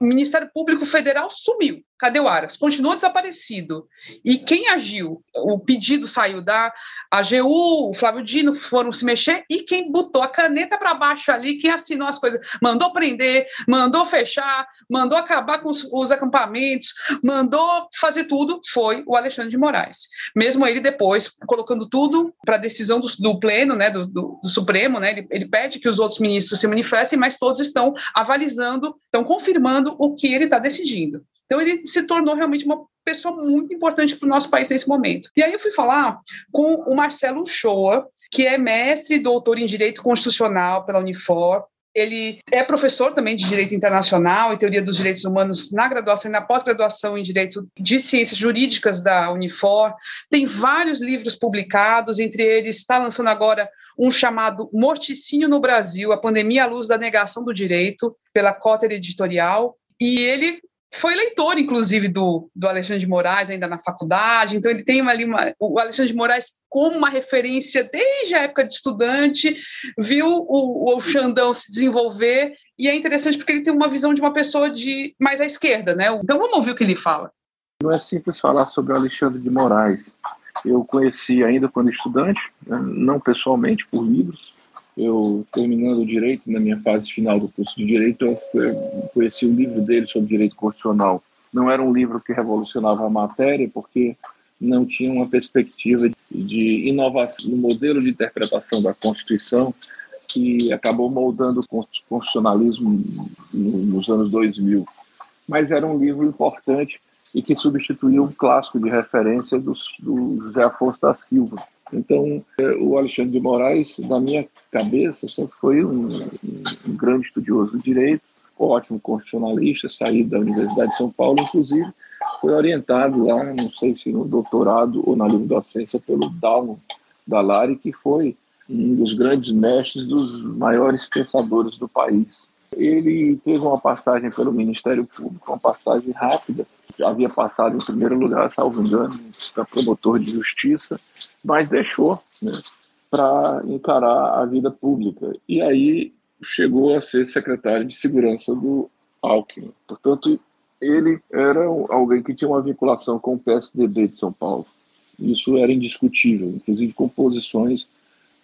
o Ministério Público Federal sumiu. Cadê o Aras? Continuou desaparecido. E quem agiu? O pedido saiu da AGU, o Flávio Dino foram se mexer e quem botou a caneta para baixo ali, quem assinou as coisas, mandou prender, mandou fechar, mandou acabar com os, os acampamentos, mandou fazer tudo, foi o Alexandre de Moraes. Mesmo ele depois colocando tudo para decisão do, do, pleno, né, do, do, do Supremo, né, ele, ele pede que os outros ministros se manifestem, mas todos estão avalizando, estão confirmando o que ele está decidindo. Então, ele se tornou realmente uma pessoa muito importante para o nosso país nesse momento. E aí eu fui falar com o Marcelo Shoa, que é mestre e doutor em Direito Constitucional pela Unifor, ele é professor também de Direito Internacional e Teoria dos Direitos Humanos na graduação e na pós-graduação em Direito de Ciências Jurídicas da Unifor. Tem vários livros publicados, entre eles está lançando agora um chamado Morticínio no Brasil, a pandemia à luz da negação do direito, pela Cota Editorial. E ele foi leitor, inclusive, do, do Alexandre de Moraes, ainda na faculdade, então ele tem ali uma, o Alexandre de Moraes como uma referência desde a época de estudante, viu o, o Xandão se desenvolver, e é interessante porque ele tem uma visão de uma pessoa de mais à esquerda, né? Então vamos ouvir o que ele fala. Não é simples falar sobre o Alexandre de Moraes. Eu conheci ainda quando estudante, né? não pessoalmente, por livros, eu terminando direito, na minha fase final do curso de direito, eu conheci o um livro dele sobre direito constitucional. Não era um livro que revolucionava a matéria, porque não tinha uma perspectiva de inovação no modelo de interpretação da Constituição que acabou moldando o constitucionalismo nos anos 2000. Mas era um livro importante e que substituía um clássico de referência do, do José Afonso da Silva. Então, é, o Alexandre de Moraes, na minha cabeça, sempre foi um, um grande estudioso do direito, ótimo constitucionalista, saído da Universidade de São Paulo, inclusive foi orientado lá, não sei se no doutorado ou na livre docência, pelo Dalmo Dallari, que foi um dos grandes mestres dos maiores pensadores do país. Ele fez uma passagem pelo Ministério Público, uma passagem rápida, já havia passado em primeiro lugar, salvo engano, para promotor de justiça, mas deixou né, para encarar a vida pública. E aí chegou a ser secretário de segurança do Alckmin. Portanto, ele era alguém que tinha uma vinculação com o PSDB de São Paulo. Isso era indiscutível, inclusive com posições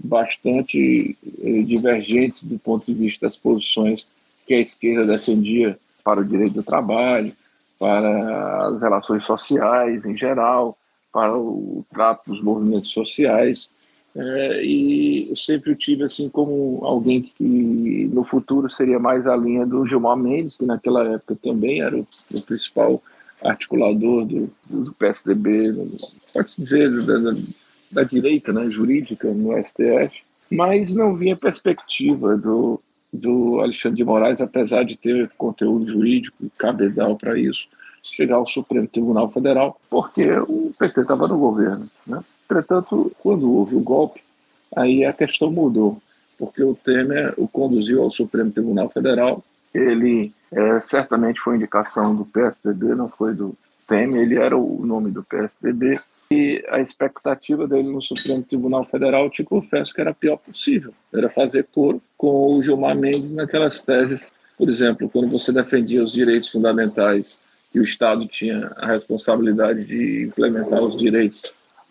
bastante eh, divergentes do ponto de vista das posições que a esquerda defendia para o direito do trabalho, para as relações sociais em geral, para o trato dos movimentos sociais. É, e eu sempre o tive assim como alguém que no futuro seria mais a linha do Gilmar Mendes, que naquela época também era o, o principal articulador do, do PSDB, pode-se dizer, da, da, da, direita né, jurídica no STF, mas não vinha perspectiva do, do Alexandre de Moraes, apesar de ter conteúdo jurídico e cabedal para isso, chegar ao Supremo Tribunal Federal, porque o PT estava no governo. Né? Entretanto, quando houve o golpe, aí a questão mudou, porque o Temer o conduziu ao Supremo Tribunal Federal. Ele é, certamente foi indicação do PSDB, não foi do Temer, ele era o nome do PSDB. E a expectativa dele no Supremo Tribunal Federal, te confesso que era a pior possível. Era fazer coro com o Gilmar Mendes naquelas teses, por exemplo, quando você defendia os direitos fundamentais que o Estado tinha a responsabilidade de implementar os direitos,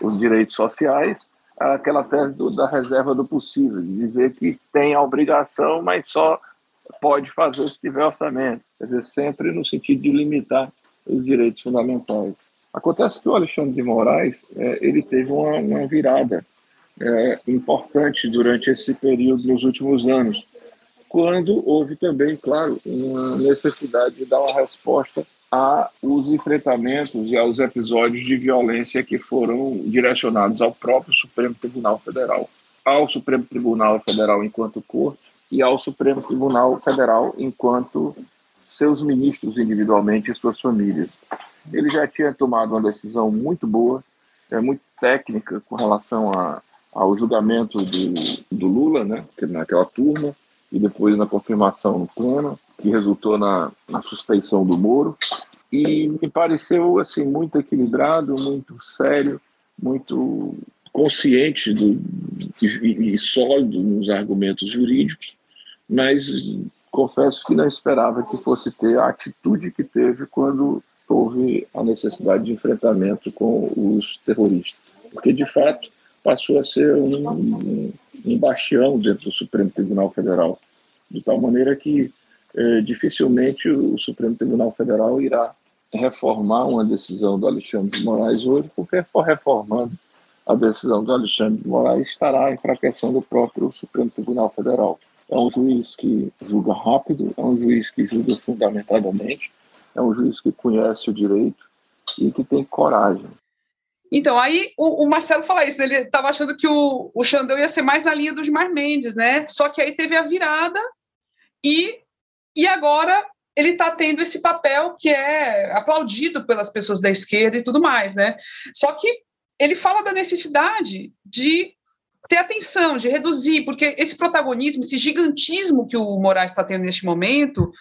os direitos sociais, aquela tese do, da reserva do possível, de dizer que tem a obrigação, mas só pode fazer se tiver orçamento. Quer dizer, sempre no sentido de limitar os direitos fundamentais. Acontece que o Alexandre de Moraes é, ele teve uma, uma virada é, importante durante esse período nos últimos anos, quando houve também, claro, uma necessidade de dar uma resposta aos enfrentamentos e aos episódios de violência que foram direcionados ao próprio Supremo Tribunal Federal, ao Supremo Tribunal Federal enquanto corte e ao Supremo Tribunal Federal enquanto seus ministros individualmente e suas famílias. Ele já tinha tomado uma decisão muito boa, é muito técnica com relação a, ao julgamento do, do Lula, né, naquela turma, e depois na confirmação no pleno, que resultou na, na suspeição do Moro. E me pareceu assim muito equilibrado, muito sério, muito consciente do, e, e sólido nos argumentos jurídicos, mas confesso que não esperava que fosse ter a atitude que teve quando houve a necessidade de enfrentamento com os terroristas. Porque, de fato, passou a ser um, um bastião dentro do Supremo Tribunal Federal, de tal maneira que eh, dificilmente o Supremo Tribunal Federal irá reformar uma decisão do Alexandre de Moraes hoje, porque for reformando a decisão do Alexandre de Moraes estará enfraquecendo o próprio Supremo Tribunal Federal. É um juiz que julga rápido, é um juiz que julga fundamentadamente, é um juiz que conhece o direito e que tem coragem. Então, aí o, o Marcelo fala isso, né? ele estava achando que o, o Xandão ia ser mais na linha do Gilmar Mendes, né? Só que aí teve a virada e, e agora ele está tendo esse papel que é aplaudido pelas pessoas da esquerda e tudo mais, né? Só que ele fala da necessidade de ter atenção, de reduzir, porque esse protagonismo, esse gigantismo que o Moraes está tendo neste momento,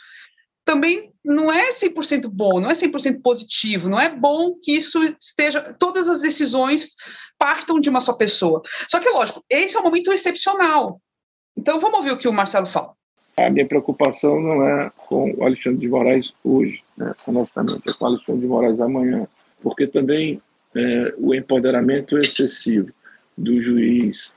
também não é 100% bom, não é 100% positivo, não é bom que isso esteja, todas as decisões partam de uma só pessoa. Só que, lógico, esse é um momento excepcional. Então, vamos ouvir o que o Marcelo fala. A minha preocupação não é com o Alexandre de Moraes hoje, né, honestamente, é com o Alexandre de Moraes amanhã, porque também é, o empoderamento excessivo do juiz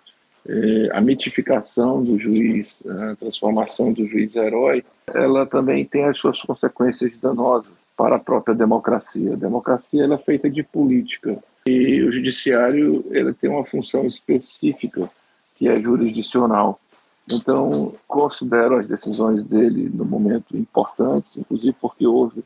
é, a mitificação do juiz, a transformação do juiz herói, ela também tem as suas consequências danosas para a própria democracia. A democracia é feita de política e o judiciário ele tem uma função específica que é jurisdicional. Então, considero as decisões dele no momento importantes, inclusive porque houve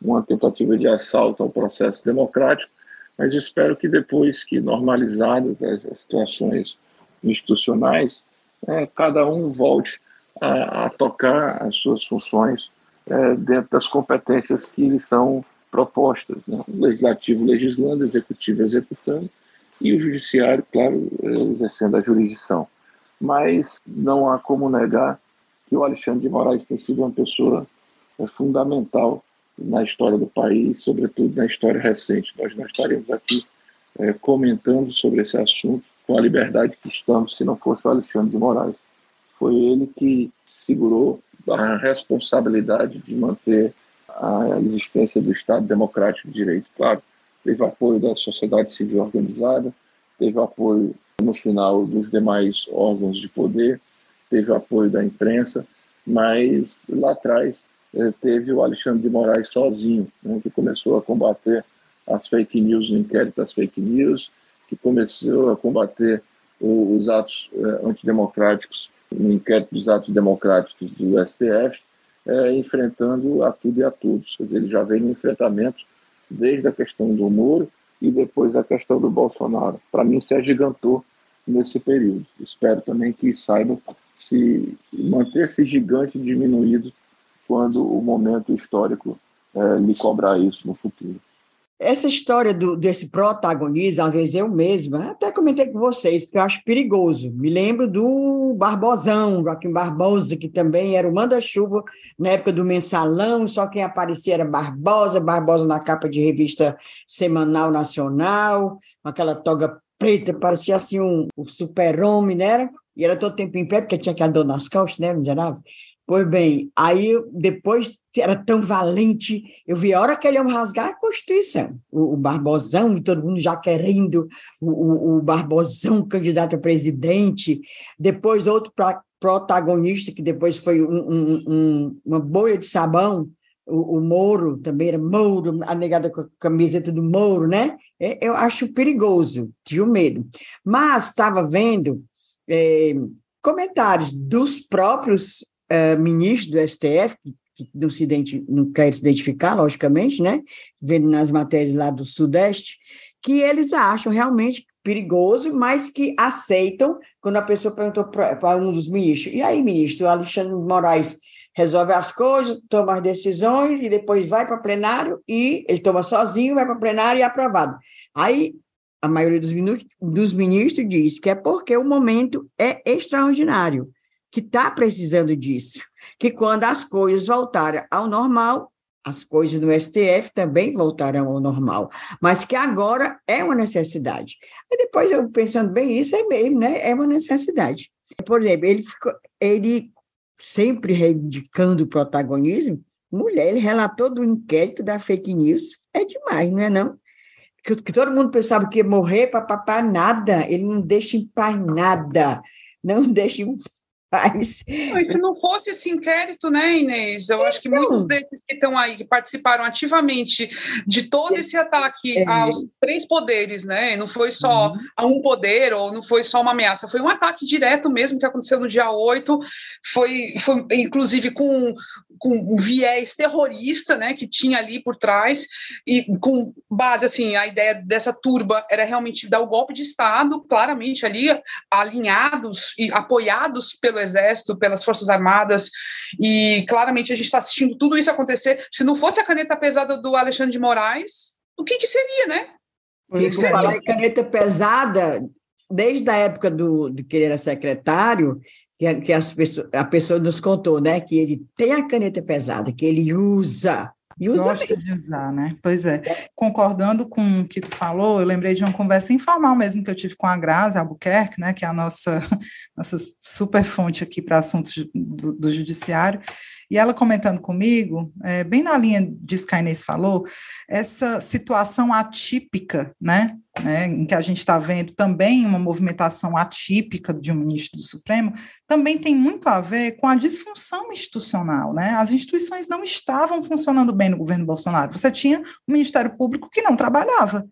uma tentativa de assalto ao processo democrático, mas espero que depois que normalizadas as, as situações institucionais, é, cada um volte a, a, tocar as suas funções é, dentro das competências que lhe são propostas, né? o legislativo legislando, executivo executando, e o judiciário, claro, exercendo a jurisdição. Mas não há como negar que o Alexandre de Moraes tem sido uma pessoa é, fundamental na história do país, sobretudo na história recente. Nós não estaremos aqui é, comentando sobre esse assunto com a liberdade que estamos se não fosse o Alexandre de Moraes. Foi ele que segurou a responsabilidade de manter a existência do Estado Democrático de Direito. Claro, teve apoio da sociedade civil organizada, teve apoio no final dos demais órgãos de poder, teve apoio da imprensa, mas lá atrás eh, teve o Alexandre de Moraes sozinho, né, que começou a combater as fake news no inquérito das fake news, que começou a combater os atos eh, antidemocráticos no inquérito dos atos democráticos do STF, eh, enfrentando a tudo e a todos. Quer dizer, ele já vem no enfrentamento desde a questão do Moro e depois a questão do Bolsonaro. Para mim, se agigantou nesse período. Espero também que saiba se manter esse gigante diminuído quando o momento histórico é, lhe cobrar isso no futuro. Essa história do, desse protagonismo, às vezes eu mesma, até comentei com vocês, que eu acho perigoso. Me lembro do Barbosão, Joaquim Barbosa, que também era o manda-chuva na época do mensalão, só quem aparecia era Barbosa, Barbosa na capa de revista semanal nacional, com aquela toga preta, parecia assim um, um super-homem, né? E era todo tempo em pé, porque tinha que andar nas costas, né, miserável? Pois bem, aí depois era tão valente, eu vi a hora que ele ia rasgar a Constituição, o, o Barbosão, e todo mundo já querendo o, o, o Barbosão candidato a presidente, depois outro pra, protagonista, que depois foi um, um, um, uma bolha de sabão, o, o, Moro, também era Moro, a negada com a camiseta do Moro, né? É, eu acho perigoso, tinha medo. Mas estava vendo é, comentários dos próprios uh, ministro do STF, que, que não, se não quer se identificar, logicamente, né? Vendo nas matérias lá do Sudeste, que eles acham realmente perigoso, mas que aceitam quando a pessoa perguntou para um dos ministros, e aí, ministro, Alexandre Moraes resolve as coisas, toma as decisões e depois vai para plenário e ele toma sozinho, vai para plenário e é aprovado. Aí a maioria dos, dos ministros diz que é porque o momento é extraordinário que está precisando disso, que quando as coisas voltarem ao normal, as coisas no STF também voltarão ao normal, mas que agora é uma necessidade. E depois eu pensando bem, isso é mesmo, né? É uma necessidade. Por exemplo, ele, ficou, ele sempre reivindicando o protagonismo, mulher, ele relatou do inquérito da fake news, é demais, não é não? Que, que todo mundo pensava que ia morrer, papapá, nada, ele não deixa em paz nada, não deixa faz. se não fosse esse inquérito, né, Inês? Eu então, acho que então. muitos desses que estão aí, que participaram ativamente de todo esse ataque é. aos três poderes, né? Não foi só uhum. a um poder, ou não foi só uma ameaça, foi um ataque direto mesmo que aconteceu no dia 8, foi, foi inclusive com, com um viés terrorista, né, que tinha ali por trás, e com base, assim, a ideia dessa turba era realmente dar o golpe de Estado, claramente ali alinhados e apoiados pelo Exército, pelas Forças Armadas, e claramente a gente está assistindo tudo isso acontecer. Se não fosse a caneta pesada do Alexandre de Moraes, o que, que seria, né? Por isso, falar em caneta pesada, desde a época do, de que ele era secretário, que, que as pessoas, a pessoa nos contou, né? Que ele tem a caneta pesada, que ele usa e usa Gosta de usar, né? Pois é. Concordando com o que tu falou, eu lembrei de uma conversa informal mesmo que eu tive com a Grazi Albuquerque, né? Que é a nossa, nossa super fonte aqui para assuntos do, do judiciário. E ela comentando comigo, é, bem na linha disso que a Inês falou, essa situação atípica, né, né em que a gente está vendo também uma movimentação atípica de um ministro do Supremo, também tem muito a ver com a disfunção institucional, né? As instituições não estavam funcionando bem no governo Bolsonaro. Você tinha um Ministério Público que não trabalhava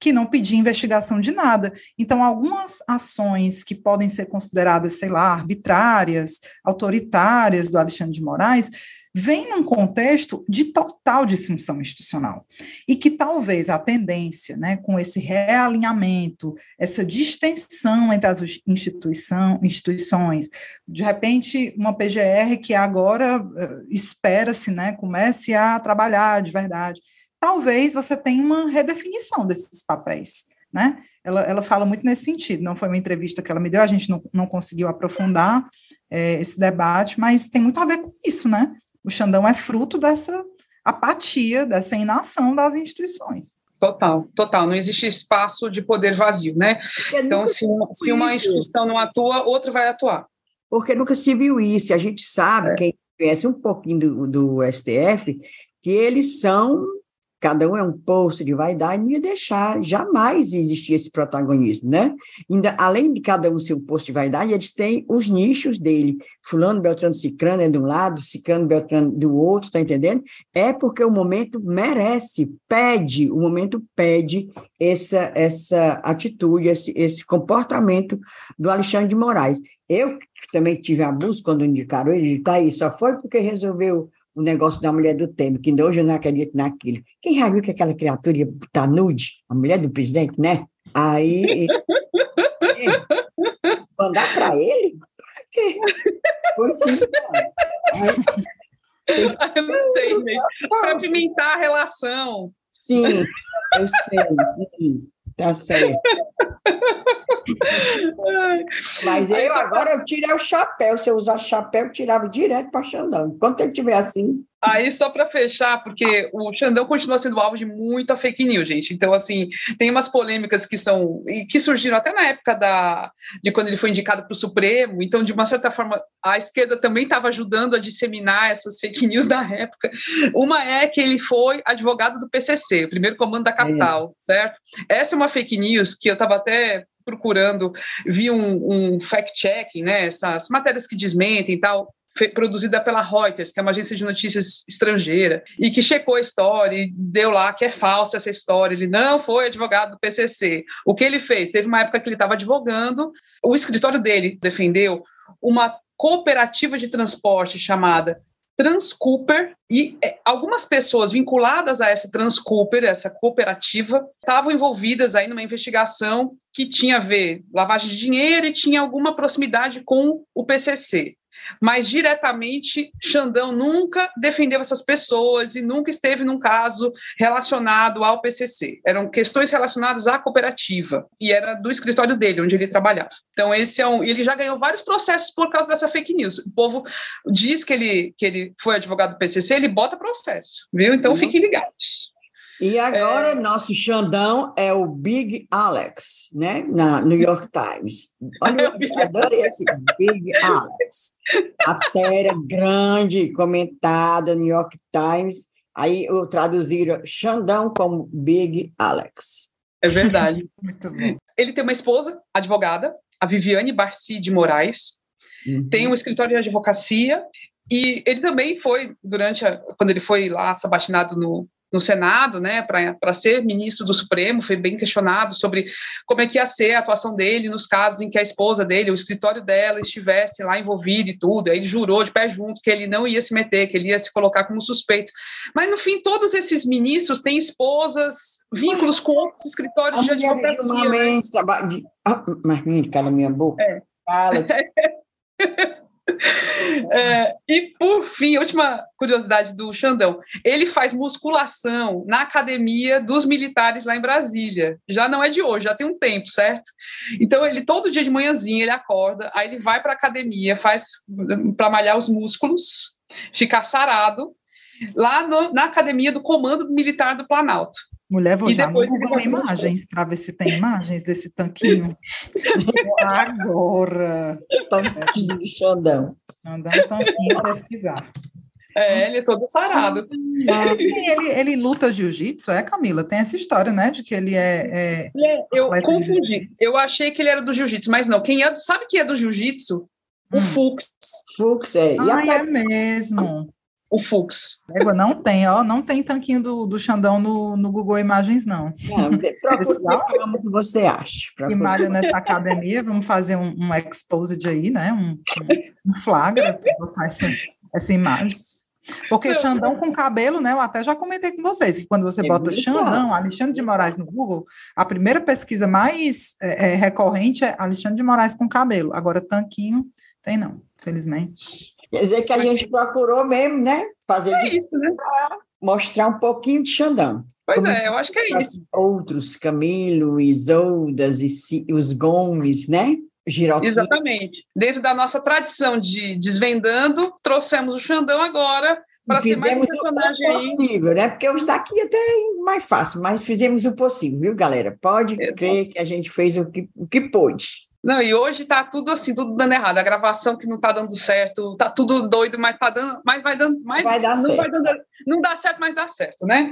que não pedia investigação de nada. Então, algumas ações que podem ser consideradas, sei lá, arbitrárias, autoritárias do Alexandre de Moraes, vem num contexto de total disfunção institucional. E que talvez a tendência, né, com esse realinhamento, essa distensão entre as instituição, instituições, de repente, uma PGR que agora uh, espera-se, né, comece a trabalhar de verdade, talvez você tenha uma redefinição desses papéis. Né? Ela, ela fala muito nesse sentido, não foi uma entrevista que ela me deu, a gente não, não conseguiu aprofundar é, esse debate, mas tem muito a ver com isso, né? O Xandão é fruto dessa apatia, dessa inação das instituições. Total, total. Não existe espaço de poder vazio, né? Então, se uma, se uma instituição não atua, outra vai atuar. Porque nunca se viu isso. A gente sabe, é. quem conhece um pouquinho do, do STF, que eles são cada um é um poço de vaidade, não ia deixar jamais existir esse protagonismo, né? Ainda, além de cada um ser um poço de vaidade, eles têm os nichos dele. Fulano, Beltrano, Cicrano é de um lado, Cicrano, Beltrano do outro, tá entendendo? É porque o momento merece, pede, o momento pede essa, essa atitude, esse, esse comportamento do Alexandre de Moraes. Eu também tive abuso quando indicaram ele, tá aí, só foi porque resolveu o negócio da mulher do Temer, que hoje eu não acredito naquilo. Quem já viu que aquela criatura ia botar nude? A mulher do presidente, né? Aí. mandar para ele? Pra quê? Foi assim, eu não sei, gente. Para pimentar a relação. Sim, eu sei. Sim. Tá certo. Mas eu agora eu tirei o chapéu. Se eu usar chapéu, eu tirava direto para Xandão. Enquanto ele estiver assim. Aí, só para fechar, porque o Xandão continua sendo alvo de muita fake news, gente. Então, assim, tem umas polêmicas que são. e que surgiram até na época da, de quando ele foi indicado para o Supremo. Então, de uma certa forma, a esquerda também estava ajudando a disseminar essas fake news da época. Uma é que ele foi advogado do PCC, o primeiro comando da capital, é. certo? Essa é uma fake news que eu estava até procurando, vi um, um fact-checking, né, essas matérias que desmentem e tal, produzida pela Reuters, que é uma agência de notícias estrangeira, e que checou a história e deu lá que é falsa essa história. Ele não foi advogado do PCC. O que ele fez? Teve uma época que ele estava advogando, o escritório dele defendeu uma cooperativa de transporte chamada Transcooper e é, algumas pessoas vinculadas a essa Transcooper, essa cooperativa, estavam envolvidas aí numa investigação que tinha a ver lavagem de dinheiro e tinha alguma proximidade com o PCC mas diretamente Xandão nunca defendeu essas pessoas e nunca esteve num caso relacionado ao PCC. Eram questões relacionadas à cooperativa e era do escritório dele, onde ele trabalhava. Então esse é um, ele já ganhou vários processos por causa dessa fake news. O povo diz que ele que ele foi advogado do PCC, ele bota processo, viu? Então uhum. fiquem ligados. E agora, é... nosso Xandão é o Big Alex, né? Na New York Times. Olha, eu adorei esse Big Alex. Matéria grande, comentada, New York Times. Aí eu traduziram Xandão como Big Alex. É verdade. Muito bom. Ele tem uma esposa, advogada, a Viviane Barci de Moraes. Uhum. Tem um escritório de advocacia e ele também foi, durante a, quando ele foi lá sabatinado no, no Senado, né, para ser ministro do Supremo, foi bem questionado sobre como é que ia ser a atuação dele nos casos em que a esposa dele, o escritório dela, estivesse lá envolvido e tudo. Aí ele jurou de pé junto que ele não ia se meter, que ele ia se colocar como suspeito. Mas, no fim, todos esses ministros têm esposas, vínculos com outros escritórios de advocacia. Né? Ah, mas, cala minha boca. É. Fala. É, e por fim, última curiosidade do Xandão, ele faz musculação na academia dos militares lá em Brasília. Já não é de hoje, já tem um tempo, certo? Então ele todo dia de manhãzinha ele acorda, aí ele vai para a academia, faz para malhar os músculos, ficar sarado lá no, na academia do Comando Militar do Planalto. Mulher, vou e já no Google Imagens para ver se tem imagens desse tanquinho. Agora. Tanquinho de Xandão. Andar um tanquinho pesquisar. É, ele é todo sarado. Ah, ele, ele luta jiu-jitsu, é, Camila? Tem essa história, né? De que ele é. é, é eu confundi. Eu achei que ele era do jiu-jitsu, mas não. Quem é, sabe quem é do jiu-jitsu? O hum. Fux. Fux, é. E ah, é mesmo o Fux. Égua, não tem, ó, não tem tanquinho do, do Xandão no, no Google Imagens, não. Não, procura o que você acha. Que malha nessa academia, vamos fazer um, um exposed aí, né, um, um flagra, para botar essa, essa imagem. Porque Xandão com cabelo, né? Eu até já comentei com vocês que quando você é bota Xandão, Alexandre de Moraes no Google, a primeira pesquisa mais é, é, recorrente é Alexandre de Moraes com cabelo. Agora, Tanquinho, tem não, felizmente. Quer dizer que a gente procurou mesmo, né? Fazer é isso, né? mostrar um pouquinho de Xandão. Pois Como é, eu acho que é isso. Outros, Camilo, Isoldas e os Gomes, né? Giroquim. Exatamente. Dentro da nossa tradição de desvendando, trouxemos o Xandão agora para ser mais um personagem o possível, né? Porque os daqui até é mais fácil, mas fizemos o possível, viu, galera? Pode é, crer que a gente fez o que, o que pôde. Não, e hoje tá tudo assim, tudo dando errado. A gravação que não tá dando certo, tá tudo doido, mas tá dando, mas vai dando, mais vai dar não certo. vai dando, não dá certo, mas dá certo, né?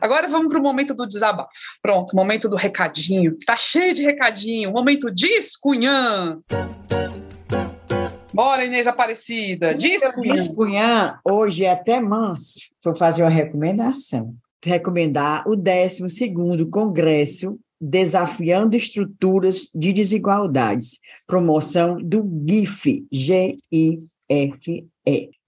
Agora vamos para o momento do desabafo. Pronto, momento do recadinho. Tá cheio de recadinho. Momento diz, Cunhã. Bora, Inês Aparecida. Diz, Cunhã. Diz, Cunhã, hoje é até manso. Vou fazer uma recomendação. Recomendar o 12º Congresso Desafiando Estruturas de Desigualdades. Promoção do GIF, G-I-F-E.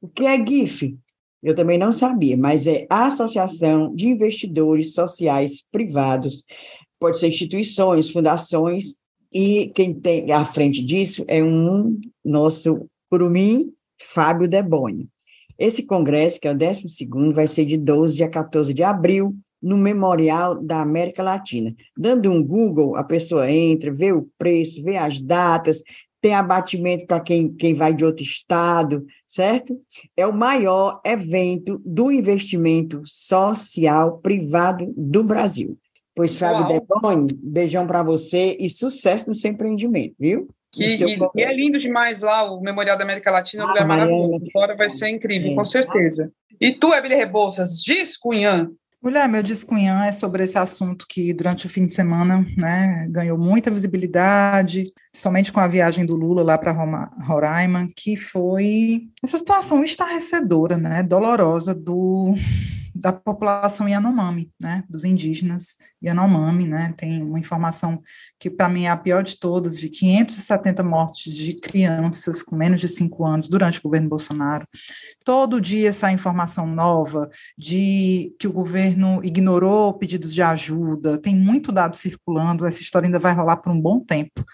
O que é GIF? Eu também não sabia, mas é a Associação de Investidores Sociais Privados. Pode ser instituições, fundações, e quem tem à frente disso é um nosso curumim, Fábio Deboni. Esse congresso, que é o 12 vai ser de 12 a 14 de abril, no Memorial da América Latina. Dando um Google, a pessoa entra, vê o preço, vê as datas, tem abatimento para quem, quem vai de outro estado, certo? É o maior evento do investimento social privado do Brasil. Pois, Fábio Deboni, beijão para você e sucesso no seu empreendimento, viu? Que, e, e, é lindo demais lá, o Memorial da América Latina, é um ah, lugar maravilhoso. Agora vai ser incrível, é. com certeza. E tu, Emília Rebouças, diz, Cunhã, Mulher, meu descunhã é sobre esse assunto que durante o fim de semana né, ganhou muita visibilidade, somente com a viagem do Lula lá para Roraima, que foi essa situação estarrecedora, né, dolorosa do da população Yanomami, né, dos indígenas Yanomami, né, tem uma informação que para mim é a pior de todas, de 570 mortes de crianças com menos de 5 anos durante o governo Bolsonaro. Todo dia sai informação nova de que o governo ignorou pedidos de ajuda, tem muito dado circulando, essa história ainda vai rolar por um bom tempo.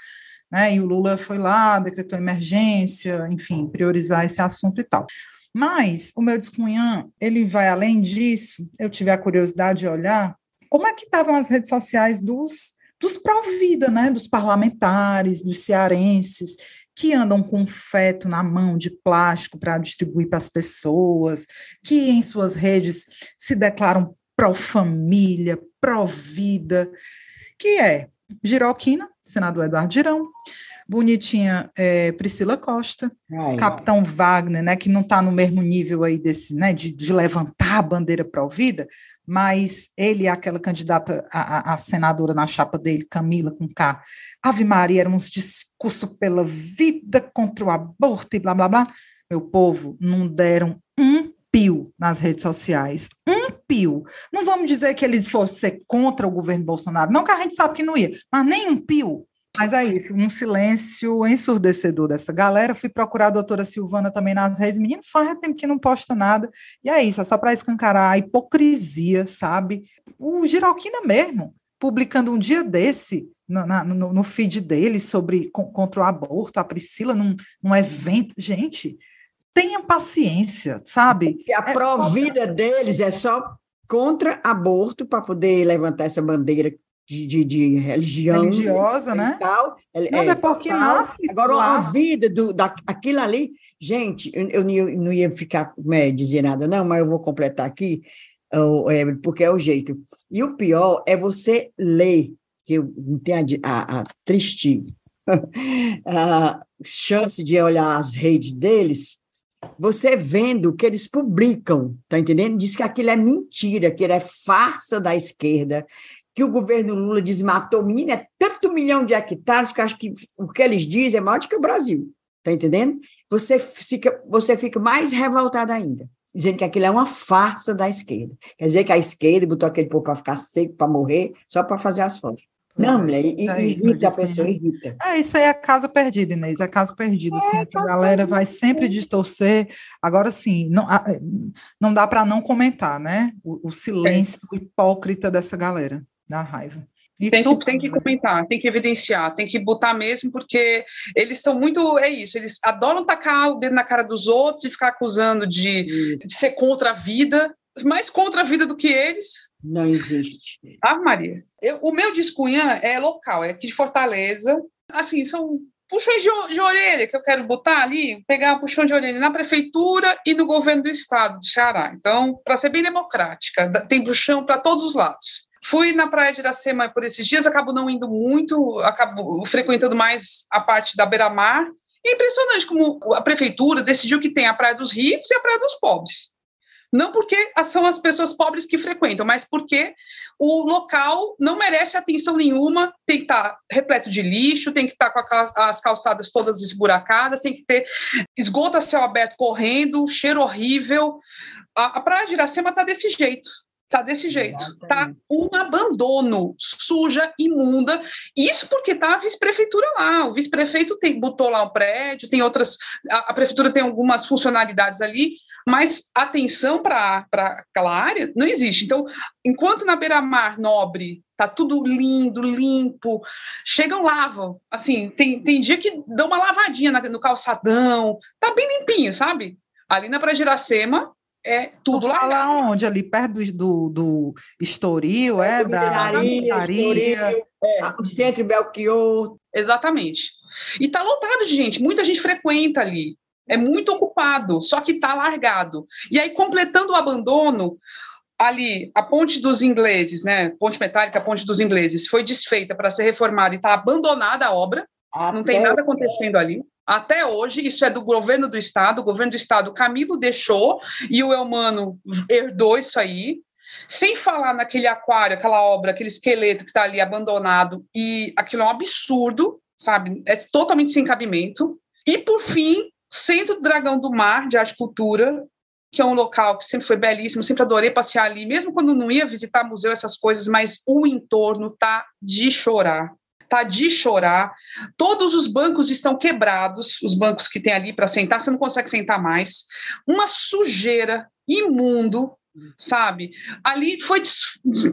Né, e o Lula foi lá, decretou emergência, enfim, priorizar esse assunto e tal. Mas o meu descunhã, ele vai além disso. Eu tive a curiosidade de olhar como é que estavam as redes sociais dos, dos pró-vida, né, dos parlamentares, dos cearenses, que andam com feto na mão de plástico para distribuir para as pessoas, que em suas redes se declaram pró-família, pró-vida, que é Giroquina, senador Eduardo Girão, bonitinha é, Priscila Costa, Ai, Capitão Wagner, né, que não está no mesmo nível aí desse, né, de, de levantar a bandeira pró-vida, mas ele é aquela candidata a, a, senadora na chapa dele, Camila com K. Ave Maria, eram uns discursos pela vida contra o aborto e blá blá blá. Meu povo, não deram um pio nas redes sociais. Um pio. Não vamos dizer que eles fossem contra o governo Bolsonaro, não que a gente sabe que não ia, mas nem um pio. Mas é isso, um silêncio ensurdecedor dessa galera. Fui procurar a doutora Silvana também nas redes. Menino, faz tempo que não posta nada. E é isso, é só para escancarar a hipocrisia, sabe? O Giralquina mesmo, publicando um dia desse no, na, no, no feed dele sobre contra o aborto, a Priscila num, num evento. Gente, tenham paciência, sabe? E a é, pró-vida deles é só contra aborto para poder levantar essa bandeira de, de, de religião religiosa, né? Tal, não, é, é porque tal. nasce. Agora, lá. a vida do, da, aquilo ali, gente, eu, eu, não ia ficar é, dizer nada, não, mas eu vou completar aqui, é, porque é o jeito. E o pior é você ler, que eu não tenho a, a, a triste a chance de olhar as redes deles, você vendo o que eles publicam, tá entendendo? Diz que aquilo é mentira, que é farsa da esquerda, que o governo Lula desmatou, menina, é tanto milhão de hectares que acho que o que eles dizem é maior do que o Brasil. Está entendendo? Você fica, você fica mais revoltada ainda, dizendo que aquilo é uma farsa da esquerda. Quer dizer que a esquerda botou aquele povo para ficar seco, para morrer, só para fazer as fotos. Não, mulher, é irrita a pessoa, irrita. É, isso aí é casa perdida, Inês, é casa perdida, assim, é, essa galera vai sempre distorcer, agora sim, não, não dá para não comentar, né, o, o silêncio é. hipócrita dessa galera, dá raiva. E tem, que, tem que comentar, tem que evidenciar, tem que botar mesmo, porque eles são muito. É isso, eles adoram tacar o dedo na cara dos outros e ficar acusando de, de ser contra a vida, mais contra a vida do que eles. Não existe. Ah, Maria. Eu, o meu descunhã é local, é aqui de Fortaleza. Assim, são puxões de, de, orelha que eu quero botar ali, pegar puxão de orelha na prefeitura e no governo do estado de Ceará. Então, para ser bem democrática, tem puxão para todos os lados. Fui na Praia de Iracema por esses dias, acabo não indo muito, acabo frequentando mais a parte da beira-mar. É impressionante como a prefeitura decidiu que tem a Praia dos Ricos e a Praia dos Pobres. Não porque são as pessoas pobres que frequentam, mas porque o local não merece atenção nenhuma, tem que estar repleto de lixo, tem que estar com as calçadas todas esburacadas, tem que ter esgoto a céu aberto correndo, cheiro horrível. A, a Praia de Iracema está desse jeito. Tá desse jeito. Tá um abandono, suja, imunda. Isso porque tá a vice-prefeitura lá. O vice-prefeito botou lá o prédio, tem outras. A, a, prefeitura tem algumas funcionalidades ali, mas atenção para aquela área não existe. Então, enquanto na beira-mar nobre tá tudo lindo, limpo, chegam, lavam. Assim, tem, tem dia que dão uma lavadinha no calçadão, tá bem limpinho, sabe? Ali na Iracema, é tudo lá. Fala onde? Ali perto do, do, do Estoril, é? Da Minaria, é. o Centro Belchior. Exatamente. E tá lotado de gente, muita gente frequenta ali. É muito ocupado, só que tá largado. E aí, completando o abandono, ali, a ponte dos ingleses, né? Ponte metálica, ponte dos ingleses, foi desfeita para ser reformada e está abandonada a obra. Até não tem nada acontecendo ali. Até hoje, isso é do governo do estado, o governo do estado, Camilo deixou e o Elmano herdou isso aí. Sem falar naquele aquário, aquela obra, aquele esqueleto que está ali abandonado, e aquilo é um absurdo, sabe? É totalmente sem cabimento. E, por fim, Centro do Dragão do Mar, de Arte e Cultura, que é um local que sempre foi belíssimo, sempre adorei passear ali, mesmo quando não ia visitar museu, essas coisas, mas o entorno tá de chorar tá de chorar. Todos os bancos estão quebrados, os bancos que tem ali para sentar, você não consegue sentar mais. Uma sujeira imundo, sabe? Ali foi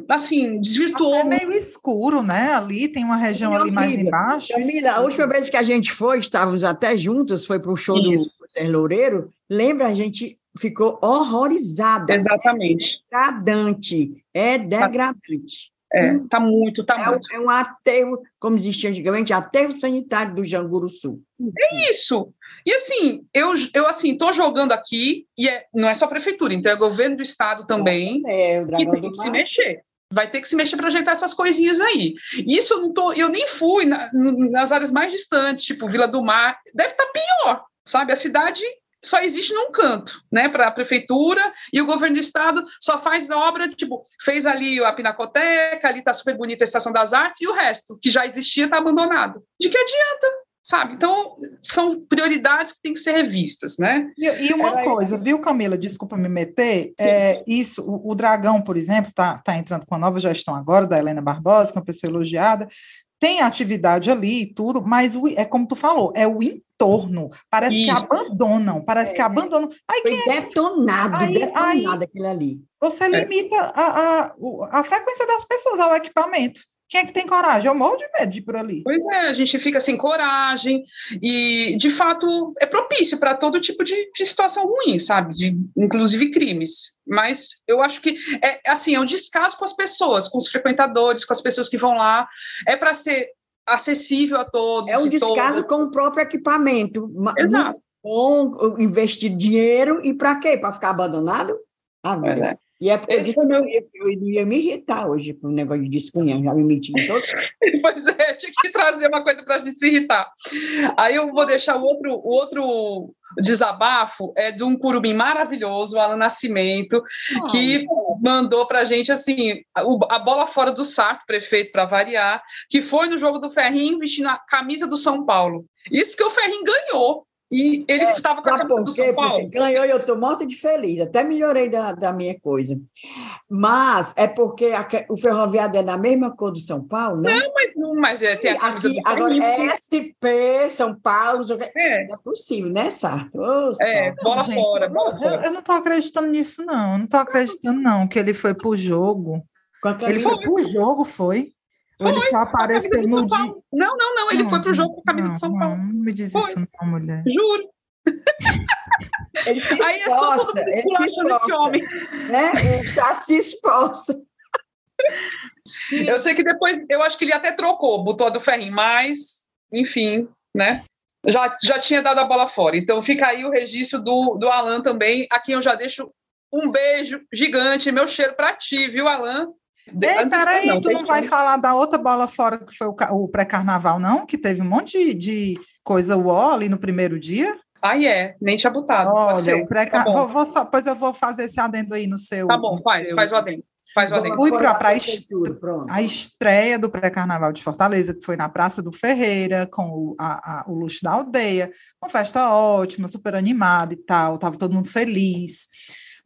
assim, desvirtuou. É meio escuro, né? Ali tem uma região ali mais embaixo. Camila, a última vez que a gente foi, estávamos até juntos, foi para o show Isso. do Zé Loureiro. Lembra? A gente ficou horrorizada. Exatamente. É degradante. É degradante. É, hum. tá muito, tá é, muito. É um aterro, como existia antigamente, aterro sanitário do Janguru Sul. É isso. E assim, eu, eu assim, tô jogando aqui, e é, não é só prefeitura, então é governo do estado também, é, o que tem que se mexer. Vai ter que se mexer para ajeitar essas coisinhas aí. Isso eu não tô, eu nem fui na, nas áreas mais distantes, tipo Vila do Mar, deve estar tá pior, sabe? A cidade só existe num canto, né, para a prefeitura e o governo do estado só faz obra, tipo, fez ali a pinacoteca, ali está super bonita a Estação das Artes e o resto, que já existia, está abandonado. De que adianta? Sabe? Então, são prioridades que têm que ser revistas, né? E, e uma Era coisa, viu, Camila? Desculpa me meter. É, isso, o, o, Dragão, por exemplo, está tá entrando com a nova gestão agora, da Helena Barbosa, que é uma pessoa elogiada, tem atividade ali e tudo, mas o, é como tu falou, é o entorno. Parece Isso. que abandonam, parece é. que abandonam. Aí, Foi quem é detonado, aí, detonado aí, aquilo ali. Você é. limita a, a, a frequência das pessoas ao equipamento. Quem é que tem coragem? Eu morro de medo de ir por ali. Pois é, a gente fica sem coragem e, de fato, é propício para todo tipo de, de, situação ruim, sabe? De, inclusive crimes. Mas eu acho que é assim, é um descaso com as pessoas, com os frequentadores, com as pessoas que vão lá. É para ser acessível a todos. É um descaso com o próprio equipamento. Exato. Com investir dinheiro e para quê? Para ficar abandonado? Ah, é. E é porque Esse eu, meu... eu ia me irritar hoje com o negócio de descunhar, já me meti em todo. pois é, tinha que trazer uma coisa para a gente se irritar. Aí eu vou deixar o outro, o outro desabafo, é de um curumim maravilhoso, o Alan Nascimento, oh. que mandou para a gente assim, a, bola fora do saco, prefeito, para variar, que foi no jogo do Ferrinho vestindo a camisa do São Paulo. Isso porque o Ferrinho ganhou. E ele estava com a camisa por do? São Paulo. Porque ganhou e eu estou morta de feliz. Até melhorei da, da minha coisa. Mas é porque a o ferroviário é na mesma cor do São Paulo, né? Não, mas, não, mas é, tem a camisa Aqui, do agora é SP, São Paulo, não o. É, não é possível, né, Sarto? Ô, é, Sarto. bola Gente, fora, eu, bola eu- fora. eu não tô acreditando nisso, não. Eu não tô acreditando, não, que ele foi pro jogo. Com a Ele foi pro jogo, foi? Ou ele só apareceu no dia. Não, não, não, ele foi pro jogo com a camisa não, do São não, Paulo. Não me diz Foi. isso, não, mulher. Juro. Ele se é esforça, mundo ele se homem. né? Ele já se esforça. Eu sei que depois, eu acho que ele até trocou, botou a do Ferrinho, mas, enfim, né? Já, já tinha dado a bola fora. Então fica aí o registro do, do Alan também, a quem eu já deixo um beijo gigante, meu cheiro pra ti, viu, Alan? De- Ei, peraí, não, tu não vai falar da outra bola fora que foi o, o pré-carnaval, não? Que teve um monte de, de coisa uó ali no primeiro dia? Ah, é, nem tinha botado. pode Olha, o Tá vou, vou só, pois eu vou fazer esse adendo aí no seu. Tá bom, faz, seu- faz o adendo. Faz o adendo. Fui pra prefeitura, pronto. a estreia do pré-carnaval de Fortaleza, que foi na Praça do Ferreira, com o, a- a- o luxo da aldeia, uma festa ótima, super animada e tal, tava todo mundo feliz.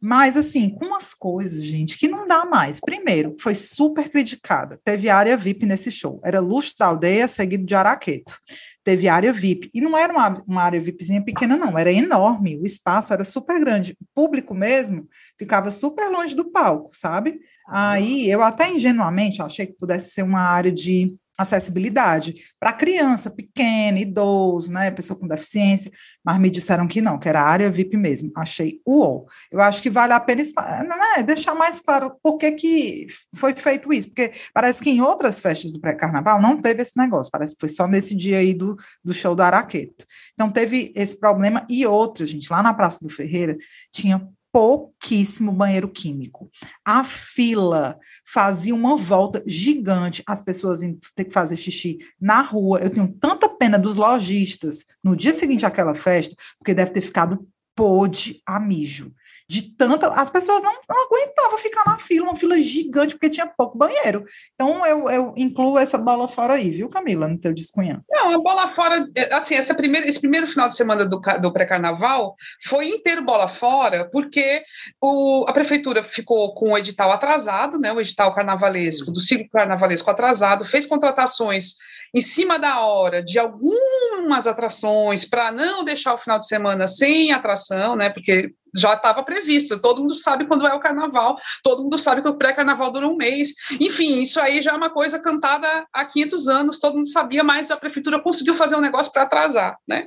Mas, assim, com umas coisas, gente, que não dá mais. Primeiro, foi super criticada. Teve área VIP nesse show. Era luxo da aldeia, seguido de Araqueto. Teve área VIP. E não era uma, uma área VIPzinha pequena, não. Era enorme. O espaço era super grande. O público mesmo ficava super longe do palco, sabe? Aí eu até ingenuamente achei que pudesse ser uma área de acessibilidade para criança pequena, idoso, né, pessoa com deficiência, mas me disseram que não, que era área VIP mesmo. Achei uou. Eu acho que vale a pena né, deixar mais claro por que, que foi feito isso, porque parece que em outras festas do pré-carnaval não teve esse negócio, parece que foi só nesse dia aí do, do show do Araqueto. Então teve esse problema e outra, gente, lá na Praça do Ferreira tinha pouquíssimo banheiro químico. A fila fazia uma volta gigante, as pessoas iam ter que fazer xixi na rua. Eu tenho tanta pena dos lojistas no dia seguinte àquela festa, porque deve ter ficado pôde a mijo. De tanta. As pessoas não, não aguentavam ficar na fila, uma fila gigante, porque tinha pouco banheiro. Então, eu, eu incluo essa bola fora aí, viu, Camila, no teu descunhão. Não, a bola fora, assim, essa primeira, esse primeiro final de semana do, do pré-carnaval foi inteiro bola fora, porque o, a prefeitura ficou com o edital atrasado, né? O edital carnavalesco, do ciclo carnavalesco atrasado, fez contratações em cima da hora de algumas atrações para não deixar o final de semana sem atração, né? Porque já estava previsto, todo mundo sabe quando é o carnaval, todo mundo sabe que o pré-carnaval dura um mês. Enfim, isso aí já é uma coisa cantada há 500 anos, todo mundo sabia, mas a prefeitura conseguiu fazer um negócio para atrasar, né?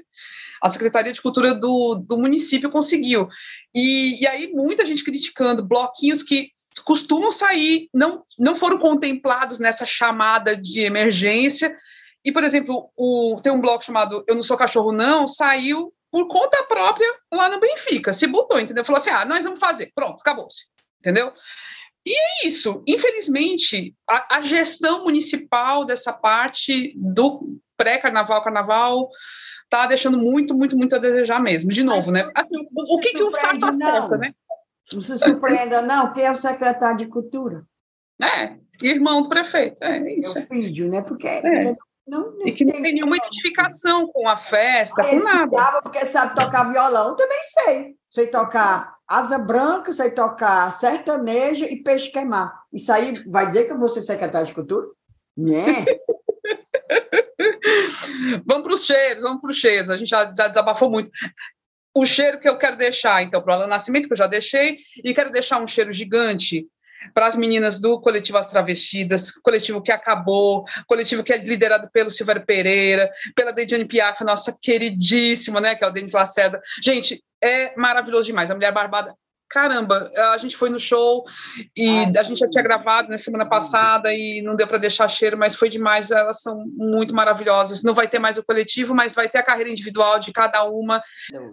A Secretaria de Cultura do, do município conseguiu. E, e aí, muita gente criticando bloquinhos que costumam sair, não, não foram contemplados nessa chamada de emergência. E, por exemplo, o, tem um bloco chamado Eu Não Sou Cachorro Não, saiu por conta própria lá no Benfica, se botou, entendeu? Falou assim, ah, nós vamos fazer, pronto, acabou-se, entendeu? E é isso, infelizmente, a, a gestão municipal dessa parte do pré-carnaval, carnaval, tá deixando muito, muito, muito a desejar mesmo, de novo, né? Assim, o, que, que o Estado acerta, né? Não se surpreenda, não, quem é o secretário de Cultura? É, irmão do prefeito, é É isso. o filho, né? Porque É. não, E que não tem nenhuma identificação com a festa, com Esse nada. porque sabe tocar violão, também sei. Sei tocar asa branca, sei tocar sertanejo e peixe queimar. Isso aí vai dizer que eu vou ser secretário de cultura? Né? Vamos para os cheiros, vamos para os cheiros. A gente já, já desabafou muito. O cheiro que eu quero deixar, então, para o Alan Nascimento, que eu já deixei, e quero deixar um cheiro gigante para as meninas do coletivo As Travestidas, coletivo que acabou, coletivo que é liderado pelo Silvério Pereira, pela Dediane Piaf, nossa queridíssima, né, que é o Denis Lacerda. Gente, é maravilhoso demais. A Mulher Barbada caramba, a gente foi no show e Ai, a gente já tinha gravado na semana passada e não deu para deixar cheiro, mas foi demais. Elas são muito maravilhosas. Não vai ter mais o coletivo, mas vai ter a carreira individual de cada uma.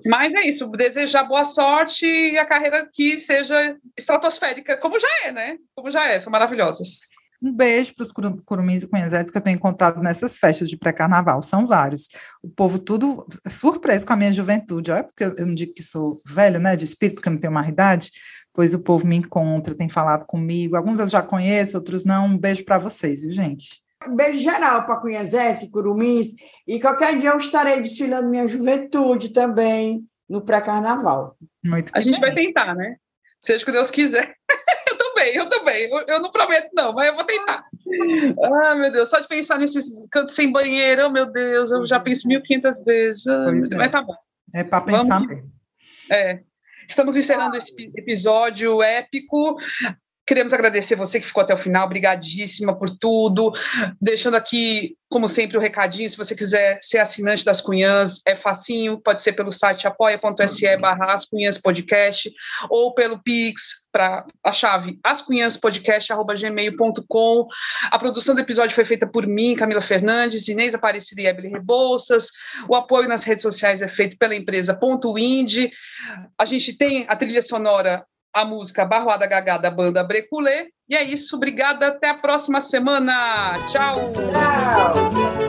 Mas é isso, desejar boa sorte e a carreira que seja estratosférica, como já é, né? Como já é, são maravilhosas. Um beijo para os curumins e cunhazetes que eu tenho encontrado nessas festas de pré-carnaval, são vários. O povo tudo surpreso com a minha juventude, olha, porque eu não digo que sou velha, né, de espírito, que eu não tenho mais idade, pois o povo me encontra, tem falado comigo, alguns eu já conheço, outros não, um beijo para vocês, viu, gente? Um beijo geral para Cunhazés, Curumins, e qualquer dia eu estarei desfilando minha juventude também no pré-carnaval. Muito A gente bem. vai tentar, né? Seja o que Deus quiser. eu também, eu também. Eu, eu, não prometo, não, mas eu vou tentar. Ah, meu Deus, só de pensar nesses cantos sem banheiro, oh, meu Deus, eu já penso 1.500 vezes. Ah, mas tá bom. É para pensar Vamos... mesmo. É. Estamos encerrando esse episódio épico. Queremos agradecer você que ficou até o final, obrigadíssima por tudo. Deixando aqui, como sempre, o um recadinho, se você quiser ser assinante das Cunhãs, é facinho, pode ser pelo site apoia.se barra podcast ou pelo Pix para a chave ascunhãspodcast.gmail.com. A produção do episódio foi feita por mim, Camila Fernandes, Inês Aparecida e Ebele Rebouças. O apoio nas redes sociais é feito pela empresa Ponto Indie. A gente tem a trilha sonora a música Barroada Gagá da banda Breculê. E é isso, obrigada, até a próxima semana. Tchau! Tchau!